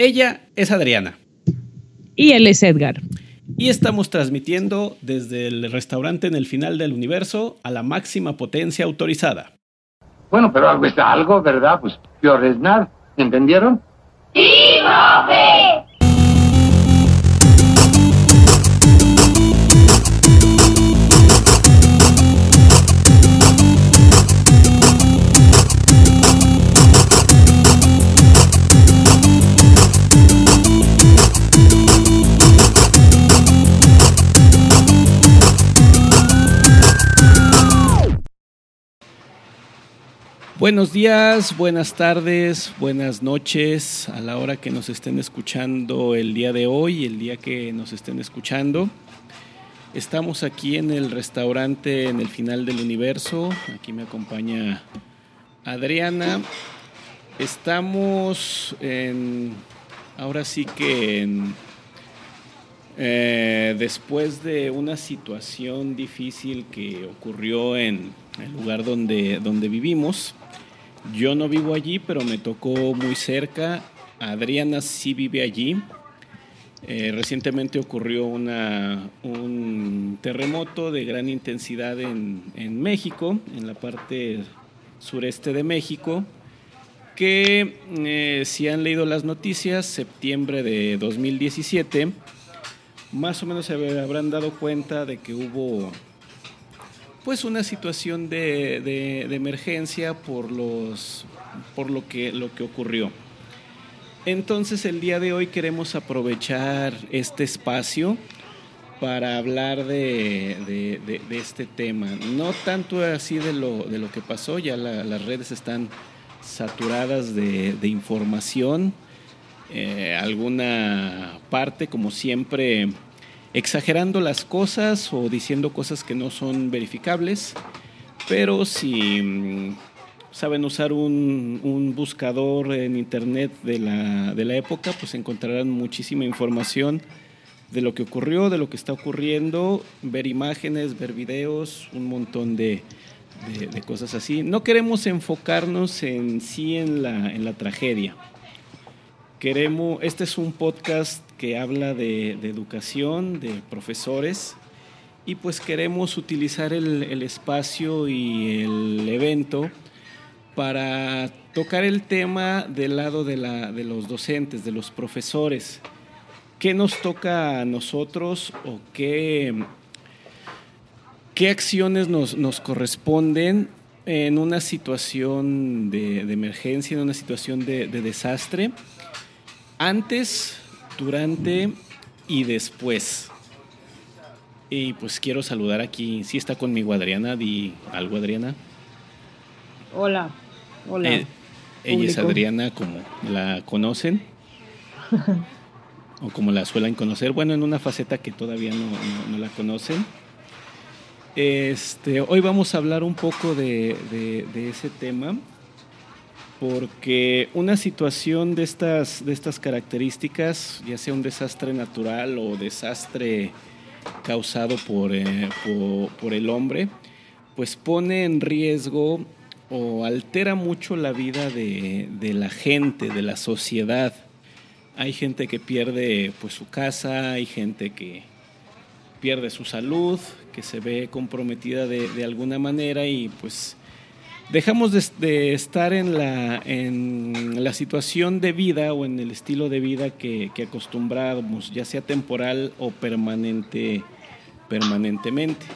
Ella es Adriana. Y él es Edgar. Y estamos transmitiendo desde el restaurante en el final del universo a la máxima potencia autorizada. Bueno, pero algo es algo, ¿verdad? Pues peor es nada. ¿Entendieron? ¡Sí, profe! Buenos días, buenas tardes, buenas noches a la hora que nos estén escuchando el día de hoy, el día que nos estén escuchando. Estamos aquí en el restaurante en el final del universo. Aquí me acompaña Adriana. Estamos en, ahora sí que eh, después de una situación difícil que ocurrió en el lugar donde, donde vivimos, yo no vivo allí, pero me tocó muy cerca. Adriana sí vive allí. Eh, recientemente ocurrió un terremoto de gran intensidad en, México, en la parte sureste de México, que eh, si han leído las noticias, septiembre de 2017, más o menos se habrán dado cuenta de que hubo pues una situación de, de, emergencia por los por lo que lo que ocurrió. Entonces el día de hoy queremos aprovechar este espacio para hablar de, de este tema. No tanto así de lo, de lo que pasó, ya las redes están saturadas de, información. Eh, alguna parte, como siempre, exagerando las cosas o diciendo cosas que no son verificables, pero si mm, saben usar un, buscador en internet de la, de la, época, pues encontrarán muchísima información de lo que ocurrió, de lo que está ocurriendo, ver imágenes, ver videos, un montón de, de, cosas así. No queremos enfocarnos en sí en la, en la tragedia. Queremos, este es un podcast que habla de, educación, de profesores, y pues queremos utilizar el, espacio y el evento para tocar el tema del lado de, la, de los docentes, de los profesores. ¿Qué nos toca a nosotros o qué, qué acciones nos, nos corresponden en una situación de, emergencia, en una situación de, de desastre? Antes durante y después. Y pues quiero saludar aquí, si está conmigo Adriana, di algo Adriana. Hola, hola. Eh, ella es Adriana como la conocen. o como la suelen conocer, bueno, en una faceta que todavía no, la conocen. Este, hoy vamos a hablar un poco de, de ese tema porque una situación de estas, de estas características, ya sea un desastre natural o desastre causado por, eh, por, el hombre, pues pone en riesgo o altera mucho la vida de, de, la gente, de la sociedad. Hay gente que pierde pues, su casa, hay gente que pierde su salud, que se ve comprometida de, de alguna manera y pues dejamos de, estar en la, en la situación de vida o en el estilo de vida que, que acostumbramos, ya sea temporal o permanente, permanentemente.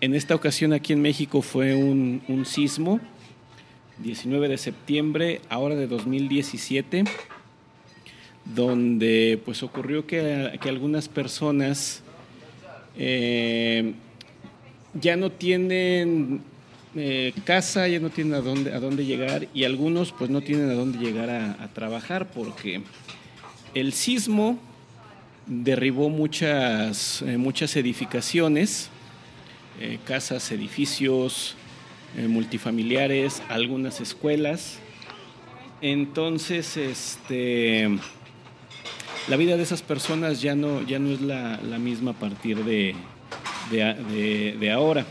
En esta ocasión aquí en México fue un, un sismo, 19 de septiembre, ahora de 2017, donde pues ocurrió que, que algunas personas eh, ya no tienen eh, casa, ya no tienen a dónde, a dónde llegar y algunos pues no tienen a dónde llegar a, trabajar porque el sismo derribó muchas, eh, muchas edificaciones, eh, casas, edificios multifamiliares, algunas escuelas. Entonces, este, la vida de esas personas ya no, ya no es la, misma a partir de, de ahora.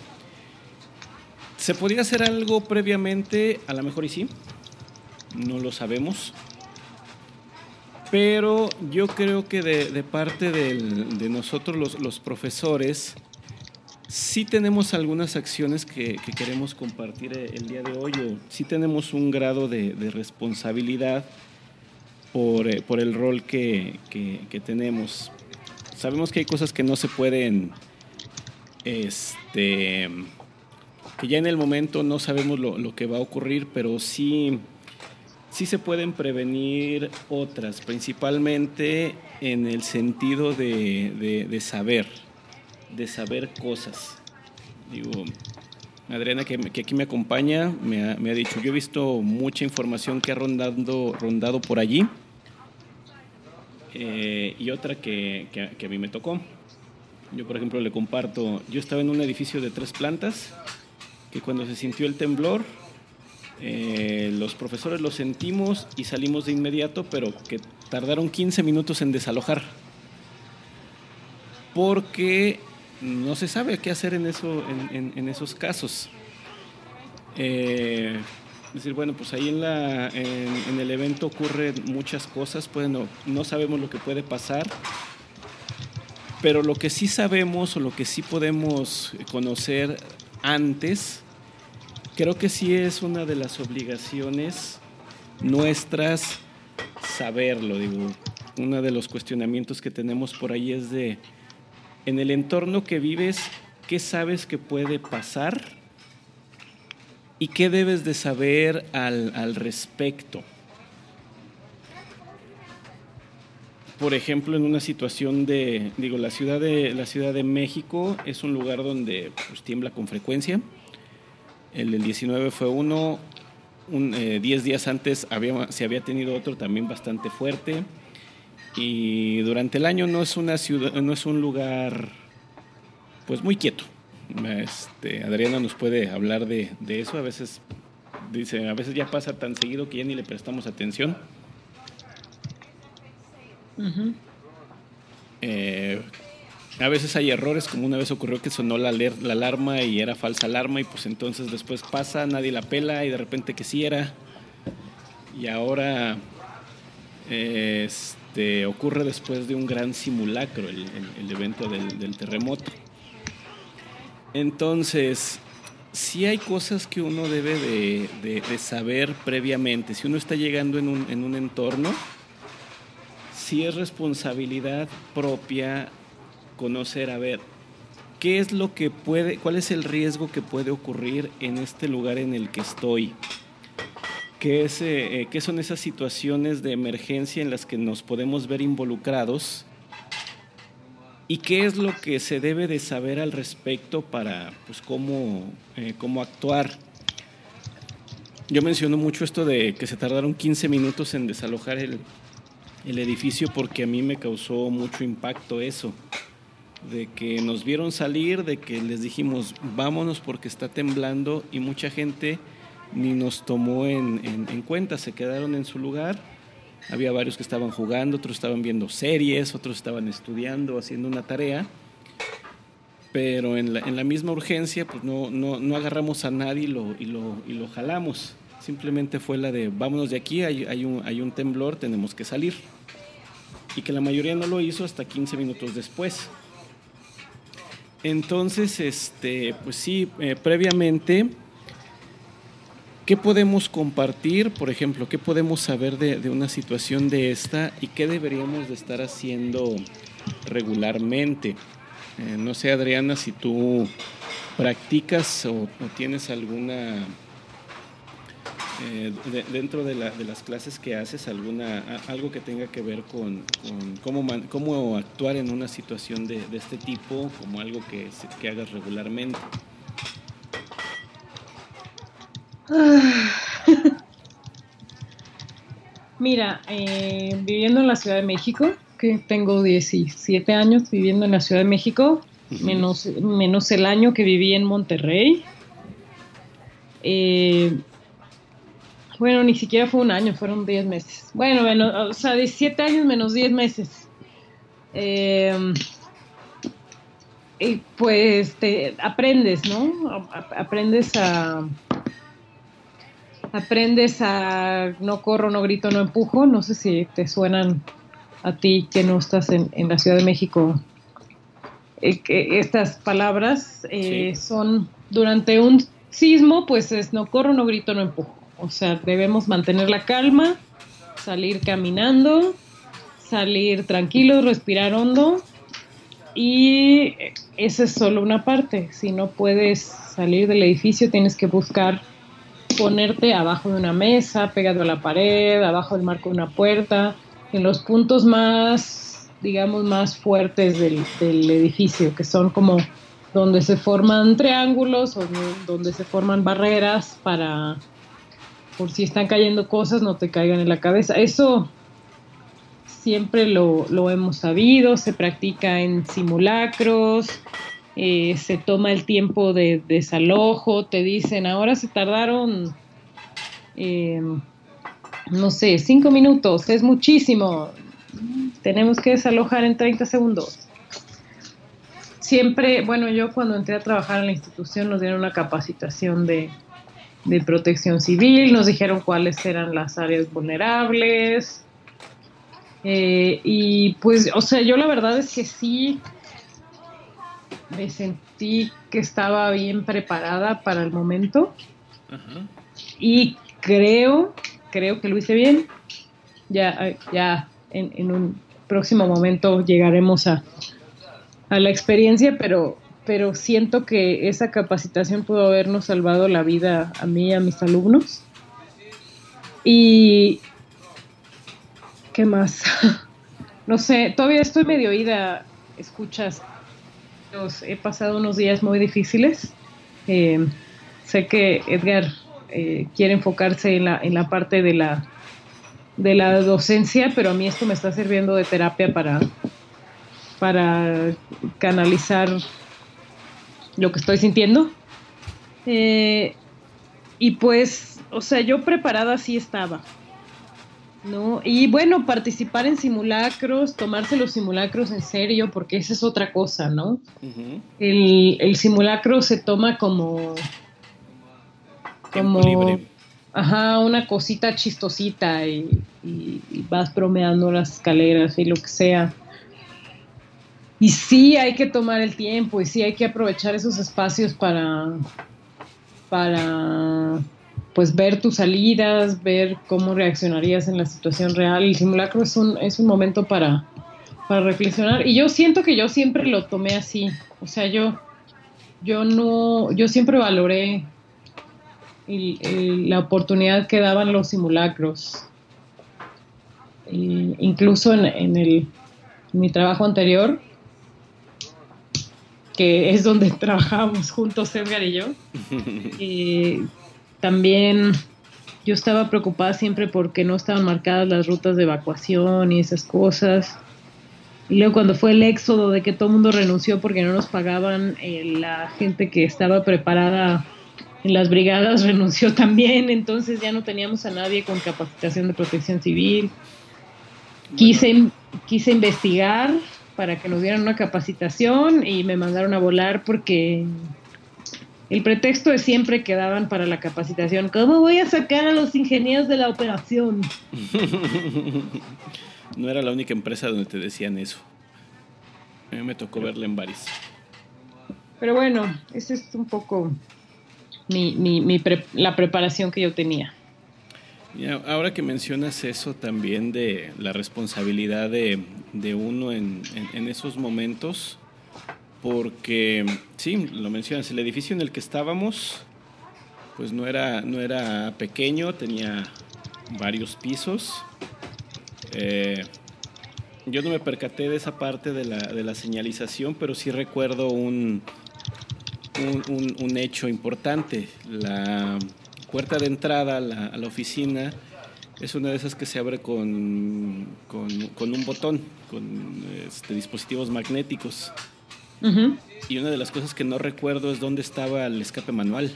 ¿Se podría hacer algo previamente? A lo mejor y sí. No lo sabemos. Pero yo creo que de, parte de nosotros los, profesores, sí tenemos algunas acciones que, queremos compartir el día de hoy, o sí tenemos un grado de, responsabilidad por, eh, por, el rol que, que, tenemos. Sabemos que hay cosas que no se pueden, este, que ya en el momento no sabemos lo, lo que va a ocurrir, pero sí sí se pueden prevenir otras, principalmente en el sentido de, saber, de saber cosas. Digo, Adriana, que, aquí me acompaña, me ha, dicho, yo he visto mucha información que ha rondado, rondado por allí eh, y otra que, que a mí me tocó. Yo, por ejemplo, le comparto, yo estaba en un edificio de tres plantas, que cuando se sintió el temblor, eh, los profesores lo sentimos y salimos de inmediato, pero que tardaron 15 minutos en desalojar. Porque no se sabe qué hacer en, eso, en, esos casos. Eh, es decir, bueno, pues ahí en, la, en, el evento ocurren muchas cosas, pues no, no sabemos lo que puede pasar, pero lo que sí sabemos o lo que sí podemos conocer antes creo que sí es una de las obligaciones nuestras saberlo, digo. Uno de los cuestionamientos que tenemos por ahí es de, en el entorno que vives, ¿qué sabes que puede pasar? ¿Y qué debes de saber al, al respecto? Por ejemplo, en una situación de, digo, la ciudad de, la ciudad de México es un lugar donde pues, tiembla con frecuencia el del 19 fue uno, un, 10 eh, días antes había, se había tenido otro también bastante fuerte. Y durante el año no es una ciudad, no es un lugar pues muy quieto. Este, Adriana nos puede hablar de, eso. A veces dice, a veces ya pasa tan seguido que ya ni le prestamos atención. A veces hay errores, como una vez ocurrió que sonó la, la, alarma y era falsa alarma y pues entonces después pasa, nadie la pela y de repente que sí era. Y ahora este, ocurre después de un gran simulacro, el, evento del, terremoto. Entonces, sí hay cosas que uno debe de, saber previamente. Si uno está llegando en un, en un entorno, sí es responsabilidad propia conocer, a ver, qué es lo que puede, cuál es el riesgo que puede ocurrir en este lugar en el que estoy. ¿Qué, es, eh, eh, ¿Qué son esas situaciones de emergencia en las que nos podemos ver involucrados? ¿Y qué es lo que se debe de saber al respecto para pues, cómo, eh, cómo actuar? Yo menciono mucho esto de que se tardaron 15 minutos en desalojar el, el edificio porque a mí me causó mucho impacto eso de que nos vieron salir, de que les dijimos vámonos porque está temblando y mucha gente ni nos tomó en, cuenta, se quedaron en su lugar. Había varios que estaban jugando, otros estaban viendo series, otros estaban estudiando, haciendo una tarea. Pero en la, misma urgencia, pues no, no, agarramos a nadie y lo, y, lo, y lo jalamos. Simplemente fue la de vámonos de aquí, hay, hay, un, hay un temblor, tenemos que salir. Y que la mayoría no lo hizo hasta 15 minutos después. Entonces, este, pues sí, eh, previamente, ¿qué podemos compartir? Por ejemplo, ¿qué podemos saber de, una situación de esta y qué deberíamos de estar haciendo regularmente? Eh, no sé, Adriana, si tú practicas o tienes alguna eh, dentro de, las clases que haces, alguna, algo que tenga que ver con, cómo, cómo, actuar en una situación de, este tipo, como algo que, que hagas regularmente. Mira, eh, viviendo en la Ciudad de México, que tengo 17 años viviendo en la Ciudad de México, menos, menos el año que viví en Monterrey. Eh, bueno, ni siquiera fue un año, fueron 10 meses. Bueno, bueno, o sea, 17 años menos 10 meses. Eh, y pues te aprendes, ¿no? Aprendes a aprendes a no corro, no grito, no empujo, no sé si te suenan a ti que no estás en, la Ciudad de México, eh, que estas palabras eh, son durante un sismo, pues es no corro, no grito, no empujo. O sea, debemos mantener la calma, salir caminando, salir tranquilos, respirar hondo y esa es solo una parte. Si no puedes salir del edificio, tienes que buscar ponerte abajo de una mesa, pegado a la pared, abajo del marco de una puerta, en los puntos más, digamos, más fuertes del, edificio, que son como donde se forman triángulos o donde se forman barreras para, por si están cayendo cosas, no te caigan en la cabeza. Eso siempre lo, lo hemos sabido, se practica en simulacros, eh, se toma el tiempo de desalojo, te dicen, ahora se tardaron, eh, no sé, cinco minutos, es muchísimo, tenemos que desalojar en 30 segundos. Siempre, bueno, yo cuando entré a trabajar en la institución nos dieron una capacitación de, de protección civil, nos dijeron cuáles eran las áreas vulnerables. Eh, y pues, o sea, yo la verdad es que sí, me sentí que estaba bien preparada para el momento. Y creo, creo que lo hice bien. Ya, ya en, un próximo momento llegaremos a, a la experiencia, pero, pero siento que esa capacitación pudo habernos salvado la vida a mí y a mis alumnos. Y, ¿qué más? no sé, todavía estoy medio oída, escuchas he pasado unos días muy difíciles. Eh, sé que Edgar eh, quiere enfocarse en la, en la parte de la, de la docencia, pero a mí esto me está sirviendo de terapia para, para canalizar lo que estoy sintiendo. Eh, y pues, o sea, yo preparada sí estaba. ¿no? Y bueno, participar en simulacros, tomarse los simulacros en serio, porque esa es otra cosa, ¿no? el, simulacro se toma como... como Ajá, una cosita chistosita y, vas bromeando las escaleras y lo que sea. Y sí hay que tomar el tiempo y sí hay que aprovechar esos espacios para, para pues ver tus salidas, ver cómo reaccionarías en la situación real. El simulacro es un, es un momento para, para reflexionar. Y yo siento que yo siempre lo tomé así. O sea, yo, yo no, yo siempre valoré la oportunidad que daban los simulacros. incluso en, el, mi trabajo anterior, que es donde trabajábamos juntos Edgar y yo, y también yo estaba preocupada siempre porque no estaban marcadas las rutas de evacuación y esas cosas. Y luego cuando fue el éxodo de que todo el mundo renunció porque no nos pagaban, eh, la gente que estaba preparada en las brigadas renunció también, entonces ya no teníamos a nadie con capacitación de protección civil. Quise, quise investigar para que nos dieran una capacitación y me mandaron a volar porque el pretexto es siempre que daban para la capacitación. ¿Cómo voy a sacar a los ingenieros de la operación? no era la única empresa donde te decían eso. A mí me tocó verla en varios. Pero bueno, esa es un poco la preparación que yo tenía. Ahora que mencionas eso también de la responsabilidad de, uno en, esos momentos, porque sí, lo mencionas, el edificio en el que estábamos pues no era, no era pequeño, tenía varios pisos. Eh, yo no me percaté de esa parte de la, de la señalización, pero sí recuerdo un, un, hecho importante. La puerta de entrada a la, oficina es una de esas que se abre con, con, un botón, con este, dispositivos magnéticos. Y una de las cosas que no recuerdo es dónde estaba el escape manual.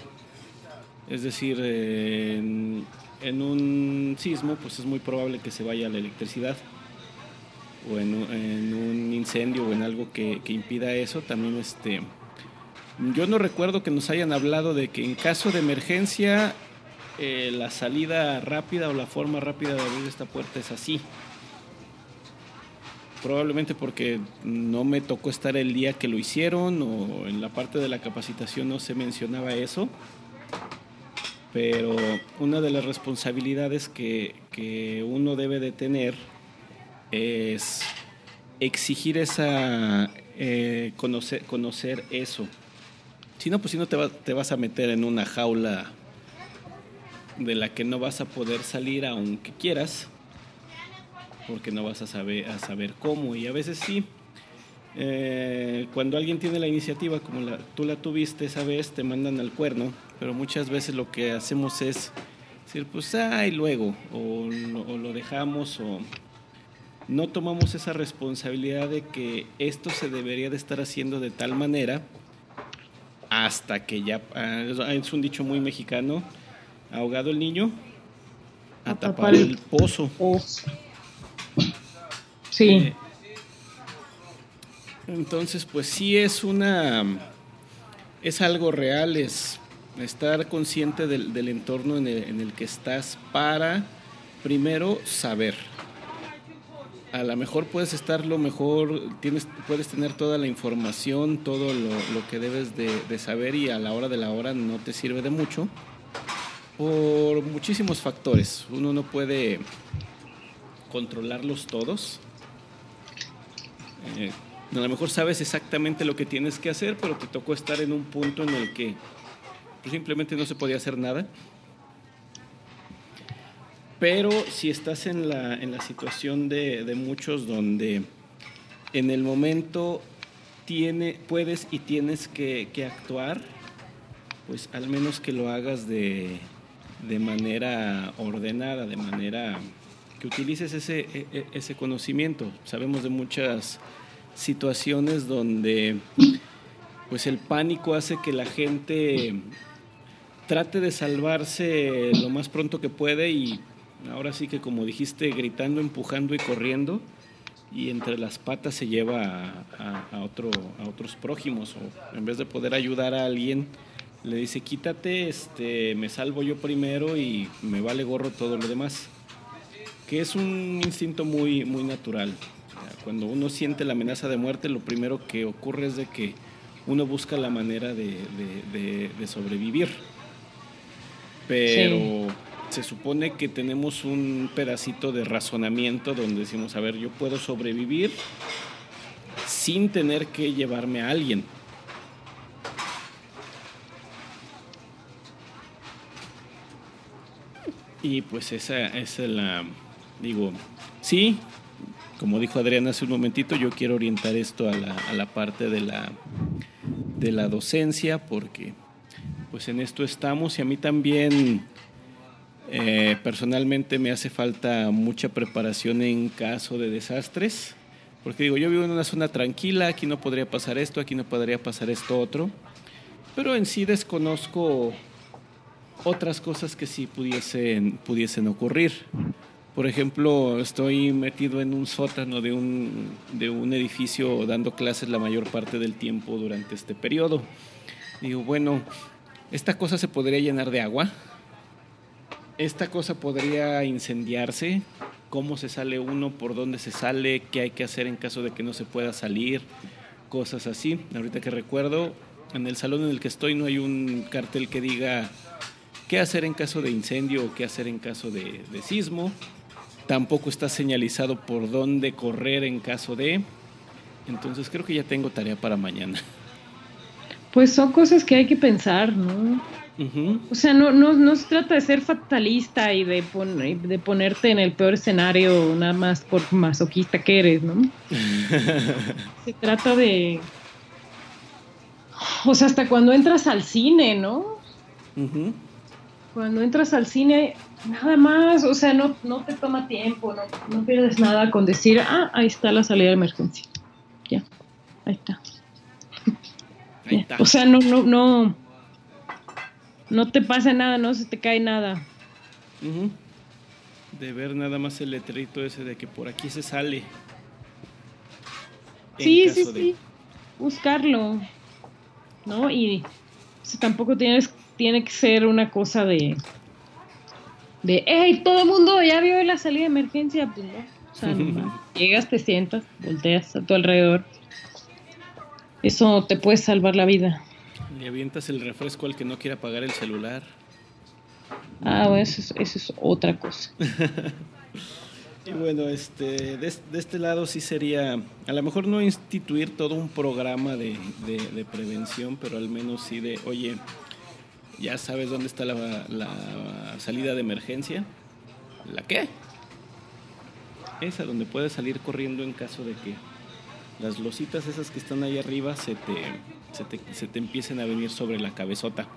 Es decir, en, un sismo, pues es muy probable que se vaya la electricidad. O en, un incendio o en algo que, impida eso, también este. Yo no recuerdo que nos hayan hablado de que en caso de emergencia eh, la salida rápida o la forma rápida de abrir esta puerta es así. probablemente porque no me tocó estar el día que lo hicieron o en la parte de la capacitación no se mencionaba eso. Pero una de las responsabilidades que, que uno debe de tener es exigir esa, eh, conocer, conocer eso. Si no, pues si no te, te vas a meter en una jaula de la que no vas a poder salir aunque quieras, porque no vas a saber, a saber cómo. Y a veces sí, eh, cuando alguien tiene la iniciativa, como la, tú la tuviste esa vez, te mandan al cuerno, pero muchas veces lo que hacemos es decir, pues, ay, luego, o, o lo dejamos, o no tomamos esa responsabilidad de que esto se debería de estar haciendo de tal manera hasta que ya, ah, es un dicho muy mexicano, ahogado el niño, a, tapar, el pozo. Sí. Eh, entonces, pues sí es una, es algo real, es estar consciente del, entorno en el que estás para, primero, saber a lo mejor puedes estar lo mejor, tienes, puedes tener toda la información, todo lo, que debes de, saber y a la hora de la hora no te sirve de mucho por muchísimos factores. Uno no puede controlarlos todos. Eh, a lo mejor sabes exactamente lo que tienes que hacer, pero te tocó estar en un punto en el que pues, simplemente no se podía hacer nada pero si estás en la, en la situación de, de, muchos donde en el momento tiene, puedes y tienes que, que actuar, pues al menos que lo hagas de, de, manera ordenada, de manera que utilices ese, e, e, ese conocimiento. Sabemos de muchas situaciones donde pues el pánico hace que la gente trate de salvarse lo más pronto que puede y ahora sí que como dijiste, gritando, empujando y corriendo, y entre las patas se lleva a, otro, a otros prójimos, o en vez de poder ayudar a alguien, le dice, quítate, este, me salvo yo primero y me vale gorro todo lo demás. Que es un instinto muy, muy natural. Cuando uno siente la amenaza de muerte, lo primero que ocurre es de que uno busca la manera de, sobrevivir. Pero se supone que tenemos un pedacito de razonamiento donde decimos, a ver, yo puedo sobrevivir sin tener que llevarme a alguien. Y pues esa, es la, digo, sí, como dijo Adrián hace un momentito, yo quiero orientar esto a la, a la parte de la, de la docencia porque pues en esto estamos y a mí también eh, personalmente me hace falta mucha preparación en caso de desastres, porque digo, yo vivo en una zona tranquila, aquí no podría pasar esto, aquí no podría pasar esto otro, pero en sí desconozco otras cosas que sí pudiesen, pudiesen ocurrir. Por ejemplo, estoy metido en un sótano de un, de un edificio dando clases la mayor parte del tiempo durante este periodo. Digo, bueno, esta cosa se podría llenar de agua, esta cosa podría incendiarse, cómo se sale uno, por dónde se sale, qué hay que hacer en caso de que no se pueda salir, cosas así. Ahorita que recuerdo, en el salón en el que estoy no hay un cartel que diga qué hacer en caso de incendio o qué hacer en caso de, de sismo. Tampoco está señalizado por dónde correr en caso de... Entonces creo que ya tengo tarea para mañana. Pues son cosas que hay que pensar, ¿no? O sea, no, no, no se trata de ser fatalista y de, de ponerte en el peor escenario nada más por masoquista que eres, ¿no? se trata de... O sea, hasta cuando entras al cine, ¿no? Cuando entras al cine, nada más, o sea, no, no te toma tiempo, no, no pierdes nada con decir, ah, ahí está la salida de emergencia. Ya, ahí está. Ahí está. O sea, no, no, no no te pasa nada, no se te cae nada. De ver nada más el letrito ese de que por aquí se sale. Sí, sí, sí. Buscarlo. ¿No? Y tampoco tienes, tiene que ser una cosa de. De, hey, todo el mundo ya vio la salida de emergencia. Pues no. O sea, llegas, te sientas, volteas a tu alrededor. Eso te puede salvar la vida. Le avientas el refresco al que no quiera pagar el celular. Ah, bueno, eso es, otra cosa. y bueno, este, de, este lado sí sería, a lo mejor no instituir todo un programa de, de, prevención, pero al menos sí de, oye, ya sabes dónde está la, la salida de emergencia. ¿La qué? Esa donde puedes salir corriendo en caso de que las lositas esas que están ahí arriba se te, se te, se te empiecen a venir sobre la cabezota.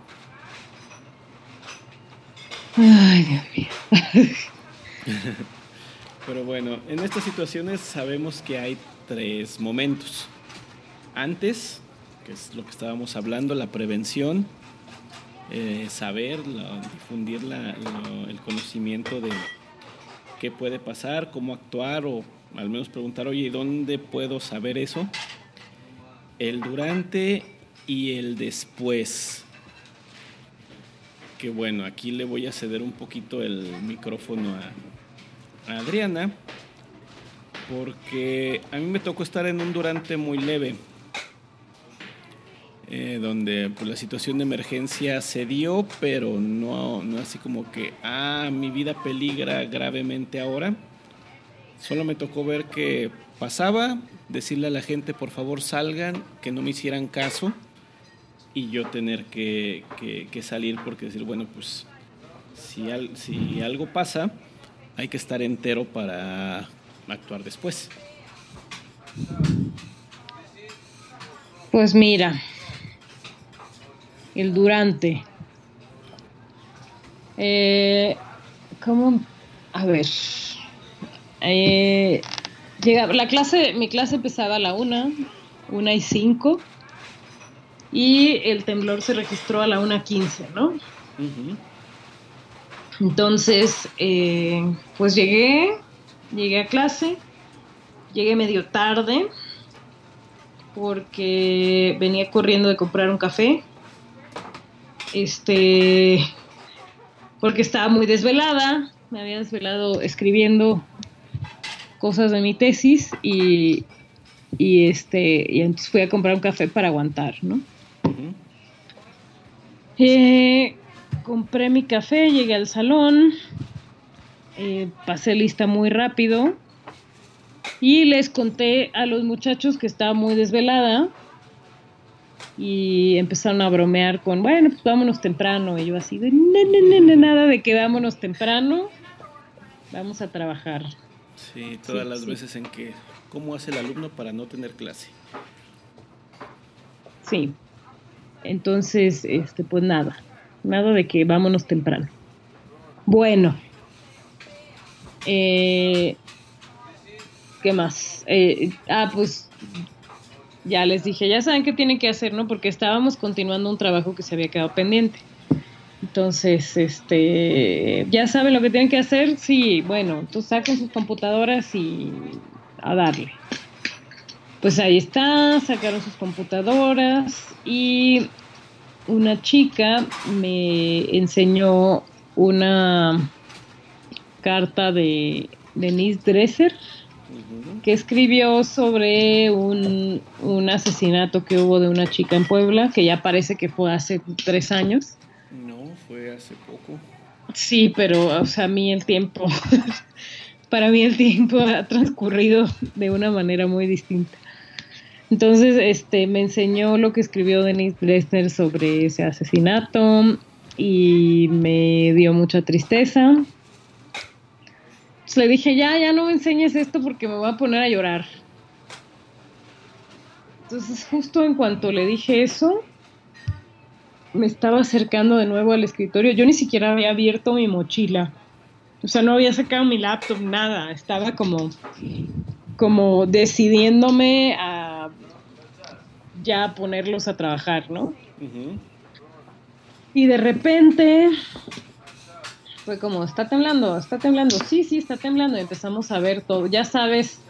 Ay, Dios mío. Pero bueno, en estas situaciones sabemos que hay tres momentos. Antes, que es lo que estábamos hablando, la prevención, eh, saber, difundir el conocimiento de qué puede pasar, cómo actuar o al menos preguntar, oye, ¿dónde puedo saber eso? El durante y el después que bueno, aquí le voy a ceder un poquito el micrófono a, Adriana, porque a mí me tocó estar en un durante muy leve, eh, donde pues, la situación de emergencia se dio, pero no, no así como que, ah, mi vida peligra gravemente ahora. Solo me tocó ver que pasaba, decirle a la gente por favor salgan, que no me hicieran caso y yo tener que, salir porque decir, bueno, pues si, si algo pasa, hay que estar entero para actuar después. Pues mira, el durante. Eh, ¿Cómo? A ver. Eh, llega, la clase, mi clase empezaba a la una, una y cinco y el temblor se registró a la 1.15, ¿no? Entonces, eh, pues llegué, llegué a clase, llegué medio tarde porque venía corriendo de comprar un café, este, porque estaba muy desvelada, me había desvelado escribiendo cosas de mi tesis y, y este, y entonces fui a comprar un café para aguantar, ¿no? Eh, compré mi café, llegué al salón, eh, pasé lista muy rápido y les conté a los muchachos que estaba muy desvelada y empezaron a bromear con, bueno, pues vámonos temprano. Y yo así de, nada de que vámonos temprano, vamos a trabajar. Sí, todas las veces en que, ¿cómo hace el alumno para no tener clase? Sí, entonces, este, pues nada, nada de que vámonos temprano. Bueno, eh, ¿qué más? Eh, ah, pues ya les dije, ya saben qué tienen que hacer, ¿no? Porque estábamos continuando un trabajo que se había quedado pendiente. Entonces, este, ya saben lo que tienen que hacer. Sí, bueno, entonces saquen sus computadoras y a darle. Pues ahí está, sacaron sus computadoras y una chica me enseñó una carta de Denise Dresser que escribió sobre un, un, asesinato que hubo de una chica en Puebla, que ya parece que fue hace tres años. No, fue hace poco. Sí, pero o sea, a mí el tiempo, para mí el tiempo ha transcurrido de una manera muy distinta. Entonces, este, me enseñó lo que escribió Denise Dresner sobre ese asesinato y me dio mucha tristeza. Entonces le dije, ya, ya no me enseñes esto porque me voy a poner a llorar. Entonces, justo en cuanto le dije eso, me estaba acercando de nuevo al escritorio. Yo ni siquiera había abierto mi mochila. O sea, no había sacado mi laptop, nada. Estaba como, como decidiéndome a ya ponerlos a trabajar, ¿no? Y de repente fue como, está temblando, está temblando, sí, sí, está temblando. Y empezamos a ver todo, ya sabes,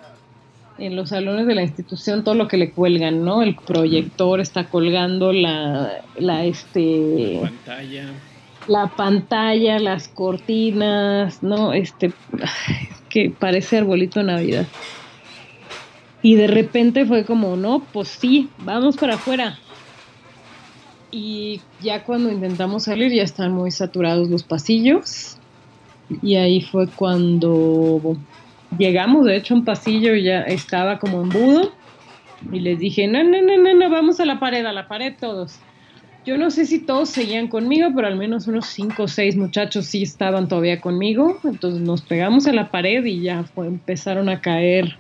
en los salones de la institución todo lo que le cuelgan, ¿no? El proyector está colgando la, la, este... La pantalla. La pantalla, las cortinas, ¿no? Este... que parece arbolito de Navidad. Y de repente fue como, no, pues sí, vamos para afuera. Y ya cuando intentamos salir ya están muy saturados los pasillos. Y ahí fue cuando llegamos, de hecho, un pasillo ya estaba como embudo. Y les dije, no, no, no, no, no, vamos a la pared, a la pared todos. Yo no sé si todos seguían conmigo, pero al menos unos cinco o seis muchachos sí estaban todavía conmigo. Entonces nos pegamos a la pared y ya empezaron a caer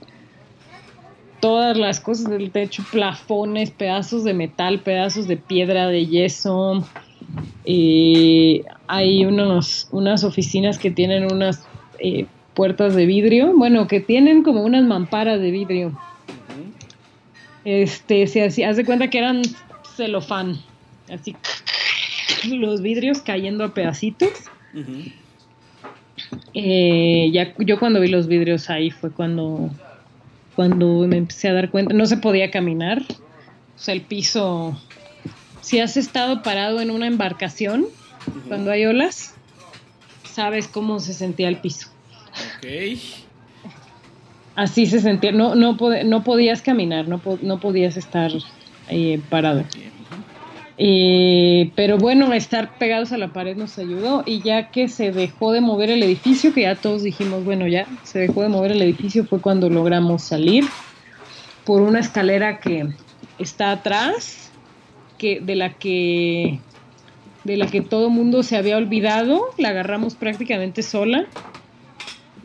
todas las cosas del techo, plafones, pedazos de metal, pedazos de piedra, de yeso. Eh, hay unos, unas oficinas que tienen unas eh, puertas de vidrio, bueno, que tienen como unas mamparas de vidrio. Este, se hace cuenta que eran celofán, así los vidrios cayendo a pedacitos. Eh, ya yo cuando vi los vidrios ahí fue cuando cuando me empecé a dar cuenta, no se podía caminar, o sea, el piso, si has estado parado en una embarcación cuando hay olas, sabes cómo se sentía el piso. Ok. Así se sentía, no, no, no podías caminar, no, no podías estar eh, parado. Eh, pero bueno, estar pegados a la pared nos ayudó y ya que se dejó de mover el edificio, que ya todos dijimos, bueno, ya se dejó de mover el edificio, fue cuando logramos salir por una escalera que está atrás, que, de la que de la que todo mundo se había olvidado, la agarramos prácticamente sola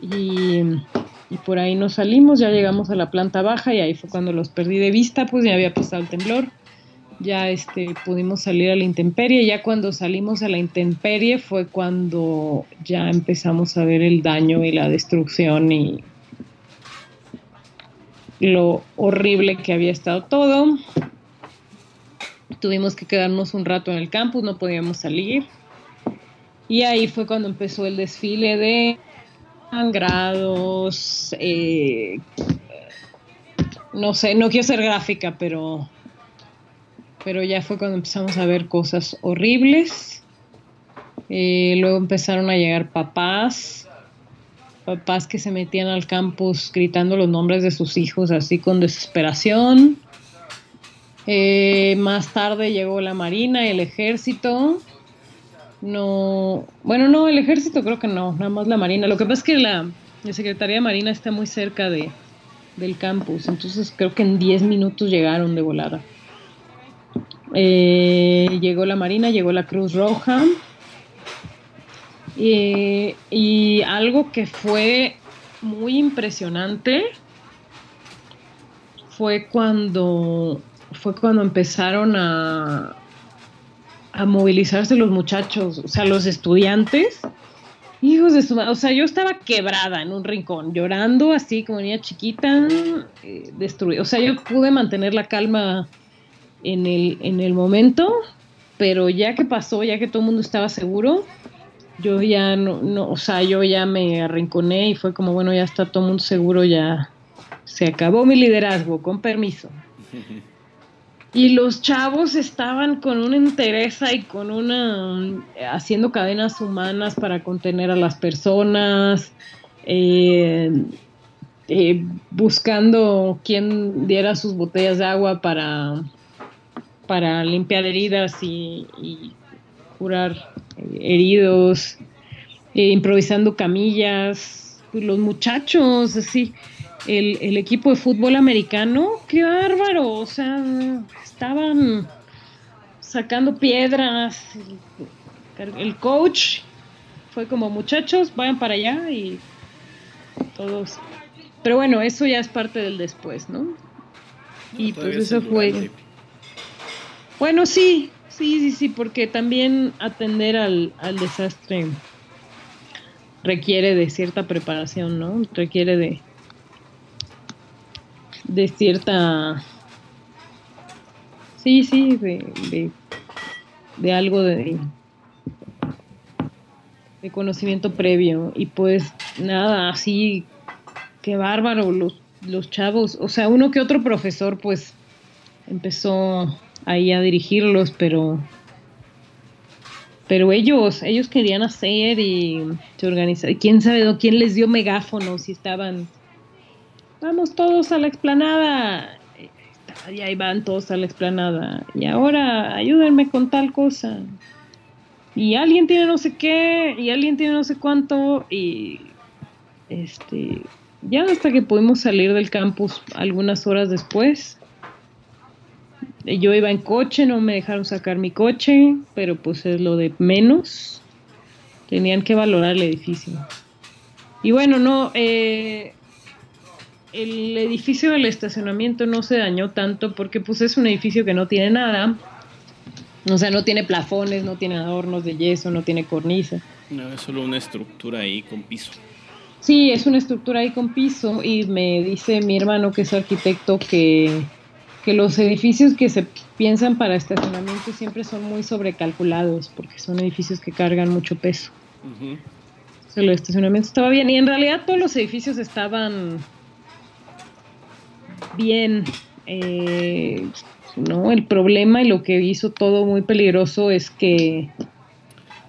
y, y por ahí nos salimos, ya llegamos a la planta baja y ahí fue cuando los perdí de vista, pues ya había pasado el temblor ya este, pudimos salir a la intemperie. Ya cuando salimos a la intemperie fue cuando ya empezamos a ver el daño y la destrucción y lo horrible que había estado todo. Tuvimos que quedarnos un rato en el campus, no podíamos salir. Y ahí fue cuando empezó el desfile de sangrados, eh, no sé, no quiero ser gráfica, pero pero ya fue cuando empezamos a ver cosas horribles. Eh, luego empezaron a llegar papás, papás que se metían al campus gritando los nombres de sus hijos así con desesperación. Eh, más tarde llegó la Marina y el Ejército. No, bueno, no, el Ejército creo que no, nada más la Marina. Lo que pasa es que la, Secretaría de Marina está muy cerca de, del campus, entonces creo que en 10 minutos llegaron de volada. Eh, llegó la Marina, llegó la Cruz Roja. y algo que fue muy impresionante fue cuando fue cuando empezaron a, a movilizarse los muchachos, o sea, los estudiantes. Hijos de su O sea, yo estaba quebrada en un rincón, llorando así como niña chiquita, eh, destruida. O sea, yo pude mantener la calma en el, en el momento, pero ya que pasó, ya que todo el mundo estaba seguro, yo ya no, no, o sea, yo ya me arrinconé y fue como, bueno, ya está todo el mundo seguro, ya se acabó mi liderazgo, con permiso. Y los chavos estaban con una entereza y con una haciendo cadenas humanas para contener a las personas, eh, eh, buscando quién diera sus botellas de agua para para limpiar heridas y, curar eh, heridos, eh, improvisando camillas, los muchachos, así, el, el, equipo de fútbol americano, qué bárbaro, o sea, estaban sacando piedras, el coach fue como muchachos, vayan para allá y todos. Pero bueno, eso ya es parte del después, ¿no? y pues eso fue... Bueno, sí, sí, sí, sí, porque también atender al, desastre requiere de cierta preparación, ¿no? Requiere de, de cierta... Sí, sí, de, de, algo de, de conocimiento previo. Y pues nada, así, qué bárbaro los, los chavos. O sea, uno que otro profesor pues empezó ahí a dirigirlos, pero pero ellos, ellos querían hacer y se organizaron. ¿Quién sabe quién les dio megáfonos y estaban, vamos todos a la explanada? Y ahí van todos a la explanada. Y ahora ayúdenme con tal cosa. Y alguien tiene no sé qué, y alguien tiene no sé cuánto, y este, ya hasta que pudimos salir del campus algunas horas después. Yo iba en coche, no me dejaron sacar mi coche, pero pues es lo de menos. Tenían que valorar el edificio. Y bueno, no, eh, el edificio del estacionamiento no se dañó tanto porque pues es un edificio que no tiene nada. O sea, no tiene plafones, no tiene adornos de yeso, no tiene cornisa. No, es solo una estructura ahí con piso. Sí, es una estructura ahí con piso y me dice mi hermano que es arquitecto que, los edificios que se piensan para estacionamiento siempre son muy sobrecalculados porque son edificios que cargan mucho peso. el estacionamiento estaba bien y en realidad todos los edificios estaban bien. Eh, no, el problema y lo que hizo todo muy peligroso es que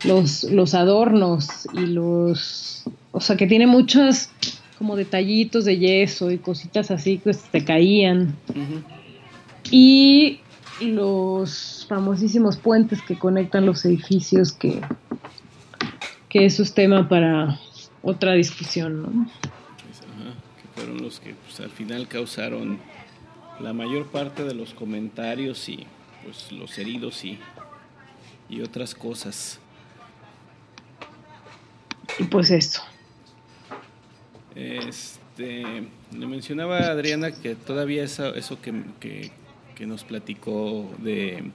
los, los adornos y los o sea, que tiene muchos como detallitos de yeso y cositas así que se caían. Y los famosísimos puentes que conectan los edificios, que, que eso es tema para otra discusión, ¿no? Pues, que fueron los que pues, al final causaron la mayor parte de los comentarios y pues los heridos y, y otras cosas. Y pues esto. Este, le mencionaba a Adriana que todavía eso, eso que, nos platicó de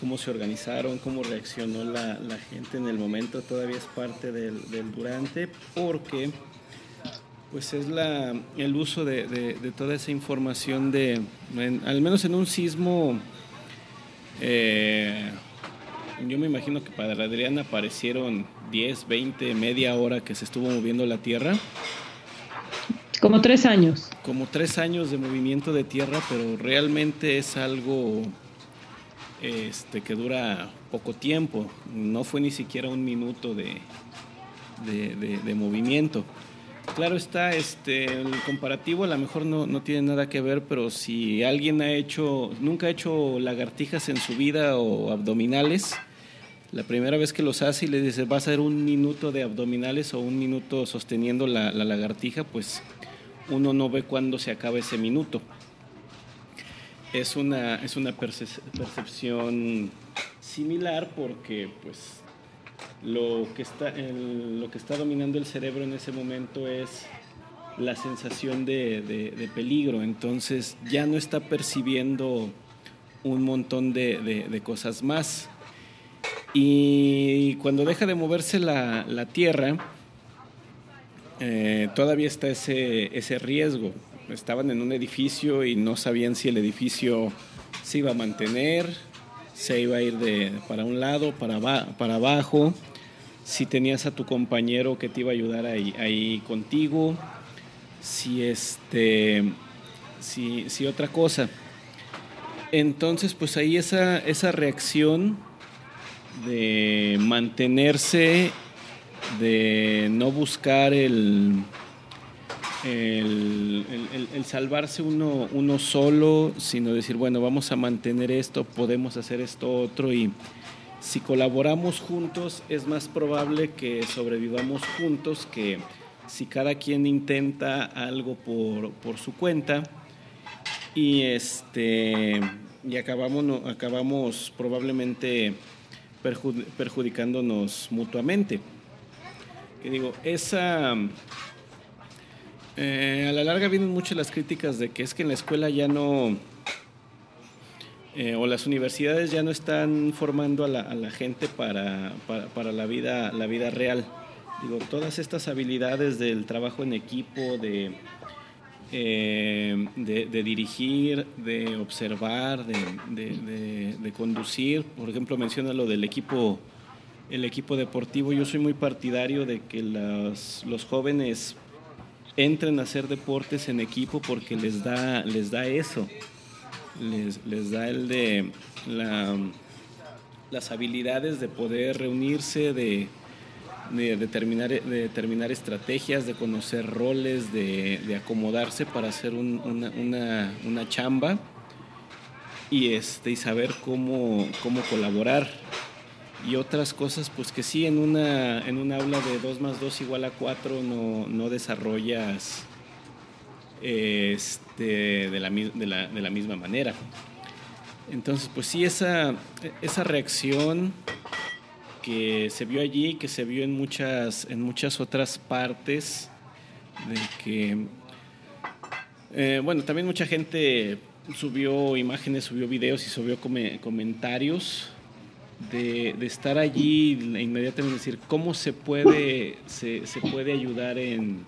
cómo se organizaron, cómo reaccionó la, gente en el momento, todavía es parte del, durante, porque pues es la, el uso de, toda esa información de, al menos en un sismo, eh, yo me imagino que para Adriana aparecieron 10, 20, media hora que se estuvo moviendo la Tierra. Como tres años. Como tres años de movimiento de tierra, pero realmente es algo este, que dura poco tiempo. No fue ni siquiera un minuto de, de, movimiento. Claro está, este, el comparativo a lo mejor no, no, tiene nada que ver, pero si alguien ha hecho, nunca ha hecho lagartijas en su vida o abdominales, la primera vez que los hace y le dice va a ser un minuto de abdominales o un minuto sosteniendo la, la lagartija, pues uno no ve cuándo se acaba ese minuto. Es una, es una percepción similar porque pues lo que, está, lo que está dominando el cerebro en ese momento es la sensación de, peligro, entonces ya no está percibiendo un montón de, cosas más. Y cuando deja de moverse la, la Tierra, eh, todavía está ese, ese riesgo. Estaban en un edificio y no sabían si el edificio se iba a mantener, se iba a ir de, para un lado, para, abajo, si tenías a tu compañero que te iba a ayudar ahí, ahí contigo, si, este, si, si otra cosa. Entonces, pues ahí esa, esa reacción de mantenerse de no buscar el, el, salvarse uno, uno solo, sino decir, bueno, vamos a mantener esto, podemos hacer esto otro y si colaboramos juntos es más probable que sobrevivamos juntos que si cada quien intenta algo por, su cuenta. Y este y acabamos, acabamos probablemente perjudicándonos mutuamente que digo, esa... Eh, a la larga vienen muchas las críticas de que es que en la escuela ya no... Eh, o las universidades ya no están formando a la, gente para, la, vida, la vida real. Digo, todas estas habilidades del trabajo en equipo, de, eh, de, dirigir, de observar, de, de, conducir. Por ejemplo, menciona lo del equipo el equipo deportivo. Yo soy muy partidario de que los, jóvenes entren a hacer deportes en equipo porque les da, les da eso. Les, les da el de la, las habilidades de poder reunirse, de, de determinar, de determinar estrategias, de conocer roles, de, acomodarse para hacer un- una, una- una chamba y, este, y saber cómo, cómo colaborar. Y otras cosas, pues que sí, en una, en un aula de 2 más 2 igual a 4 no, no desarrollas este, de, la, de, la, de la misma manera. Entonces, pues sí, esa, esa reacción que se vio allí, que se vio en muchas, en muchas otras partes, de que, eh, bueno, también mucha gente subió imágenes, subió videos y subió come- comentarios de, estar allí inmediatamente decir cómo se puede, se, se puede ayudar en,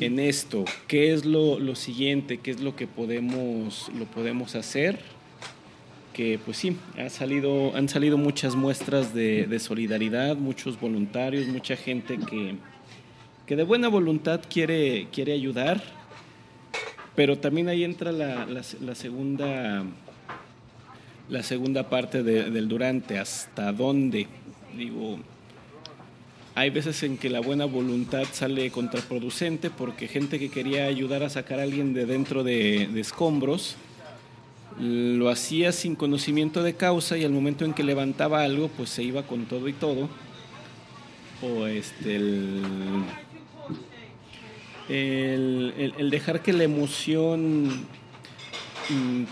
en esto, qué es lo, lo siguiente, qué es lo que podemos, lo podemos hacer que pues sí, ha salido, han salido muchas muestras de, solidaridad, muchos voluntarios, mucha gente que, que de buena voluntad quiere, quiere ayudar, pero también ahí entra la- la segunda, la segunda parte de- del durante, hasta dónde, digo, hay veces en que la buena voluntad sale contraproducente porque gente que quería ayudar a sacar a alguien de dentro de, de escombros, lo hacía sin conocimiento de causa y al momento en que levantaba algo, pues se iba con todo y todo. O este, el, el, el- dejar que la emoción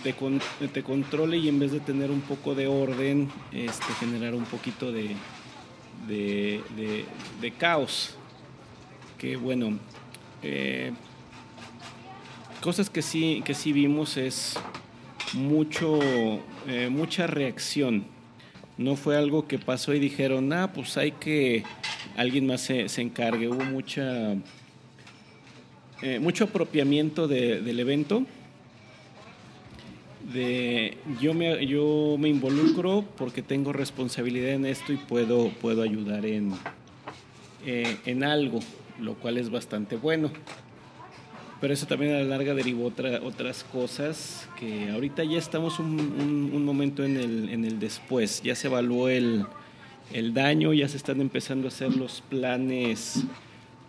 te, con- te controle y en vez de tener un poco de orden, este, generar un poquito de, caos. Que bueno, eh, cosas que sí, que sí vimos es mucho, eh, mucha reacción. No fue algo que pasó y dijeron, ah, pues hay que alguien más se, se encargue. Hubo mucha, eh, mucho apropiamiento de- del evento. De yo me, yo me involucro porque tengo responsabilidad en esto y puedo, puedo ayudar en, eh, en algo, lo cual es bastante bueno. Pero eso también a la larga derivó otra- otras cosas que ahorita ya estamos un, un- un momento en el, en el después. Ya se evaluó el, el daño, ya se están empezando a hacer los planes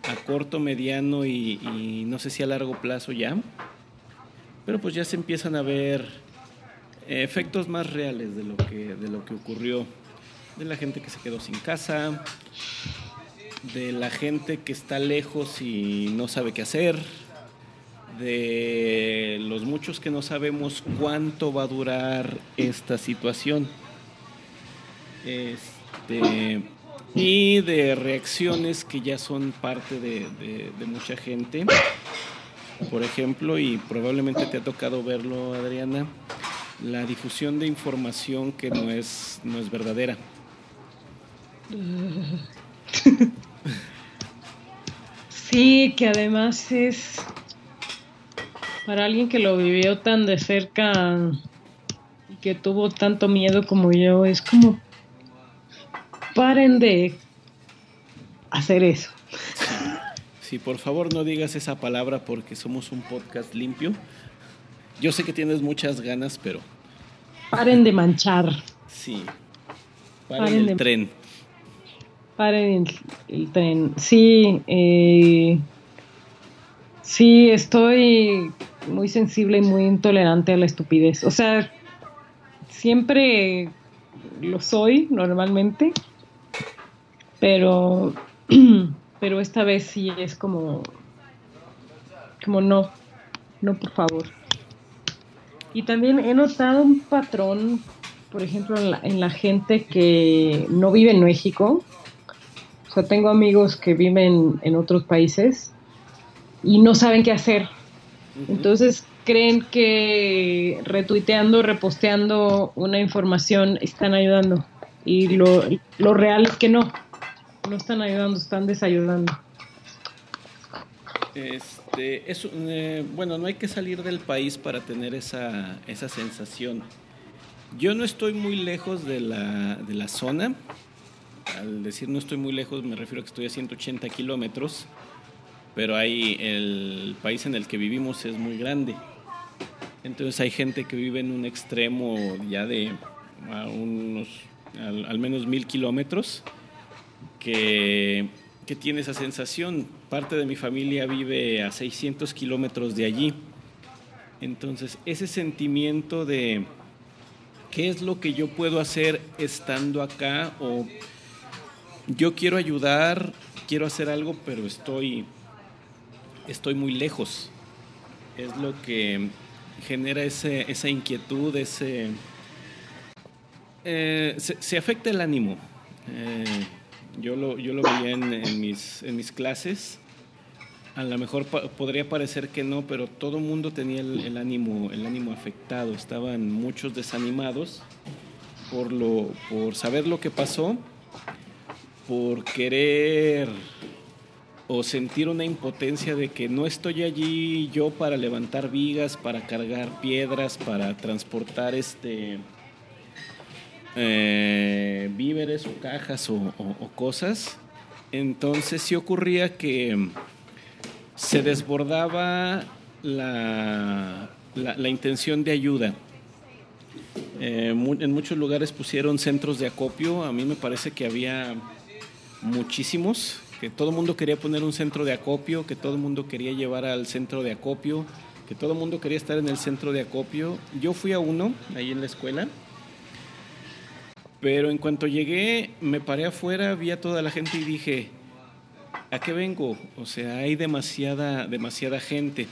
a corto, mediano y, y no sé si a largo plazo ya. Pero pues ya se empiezan a ver efectos más reales de lo que, de lo que ocurrió. De la gente que se quedó sin casa, de la gente que está lejos y no sabe qué hacer, de los muchos que no sabemos cuánto va a durar esta situación. Este, y de reacciones que ya son parte de, de- de mucha gente. Por ejemplo, y probablemente te ha tocado verlo, Adriana, la difusión de información que no es, no es verdadera. Sí, que además es para alguien que lo vivió tan de cerca y que tuvo tanto miedo como yo, es como paren de hacer eso. Sí, por favor no digas esa palabra porque somos un podcast limpio. Yo sé que tienes muchas ganas, pero Paren de manchar, sí. Paren el de- tren. paren el, el tren. Sí, eh, sí, estoy muy sensible y muy intolerante a la estupidez. O sea, siempre lo soy normalmente, pero, pero esta vez sí es como, como no, no por favor. Y también he notado un patrón, por ejemplo, en la, en la gente que no vive en México. O sea, tengo amigos que viven en otros países y no saben qué hacer. Entonces creen que retuiteando, reposteando una información están ayudando. Y lo, lo real es que no. No están ayudando, están desayudando. Este, eh, bueno, no hay que salir del país para tener esa, esa sensación. Yo no estoy muy lejos de la, de la zona. Al decir no estoy muy lejos me refiero a que estoy a 180 kilómetros, pero ahí el país en el que vivimos es muy grande. Entonces hay gente que vive en un extremo ya de unos al, menos mil kilómetros, que, tiene esa sensación. Parte de mi familia vive a 600 kilómetros de allí. Entonces, ese sentimiento de qué es lo que yo puedo hacer estando acá o yo quiero ayudar, quiero hacer algo, pero estoy, estoy muy lejos. Es lo que genera ese, esa inquietud, ese... Eh, se, afecta el ánimo. Eh, yo, lo, yo lo veía en, mis, en mis clases. A lo mejor podría parecer que no, pero todo el mundo tenía el, ánimo, el ánimo afectado. Estaban muchos desanimados por, lo, por saber lo que pasó, por querer o sentir una impotencia de que no estoy allí yo para levantar vigas, para cargar piedras, para transportar este eh, víveres o cajas o, cosas. Entonces sí ocurría que se desbordaba la, la, intención de ayuda. Eh, en muchos lugares pusieron centros de acopio. A mí me parece que había muchísimos que todo el mundo quería poner un centro de acopio, que todo el mundo quería llevar al centro de acopio, que todo el mundo quería estar en el centro de acopio. Yo fui a uno ahí en la escuela, pero en cuanto llegué, me paré afuera, vi a toda la gente y dije, ¿a qué vengo? O sea, hay demasiada, demasiada gente.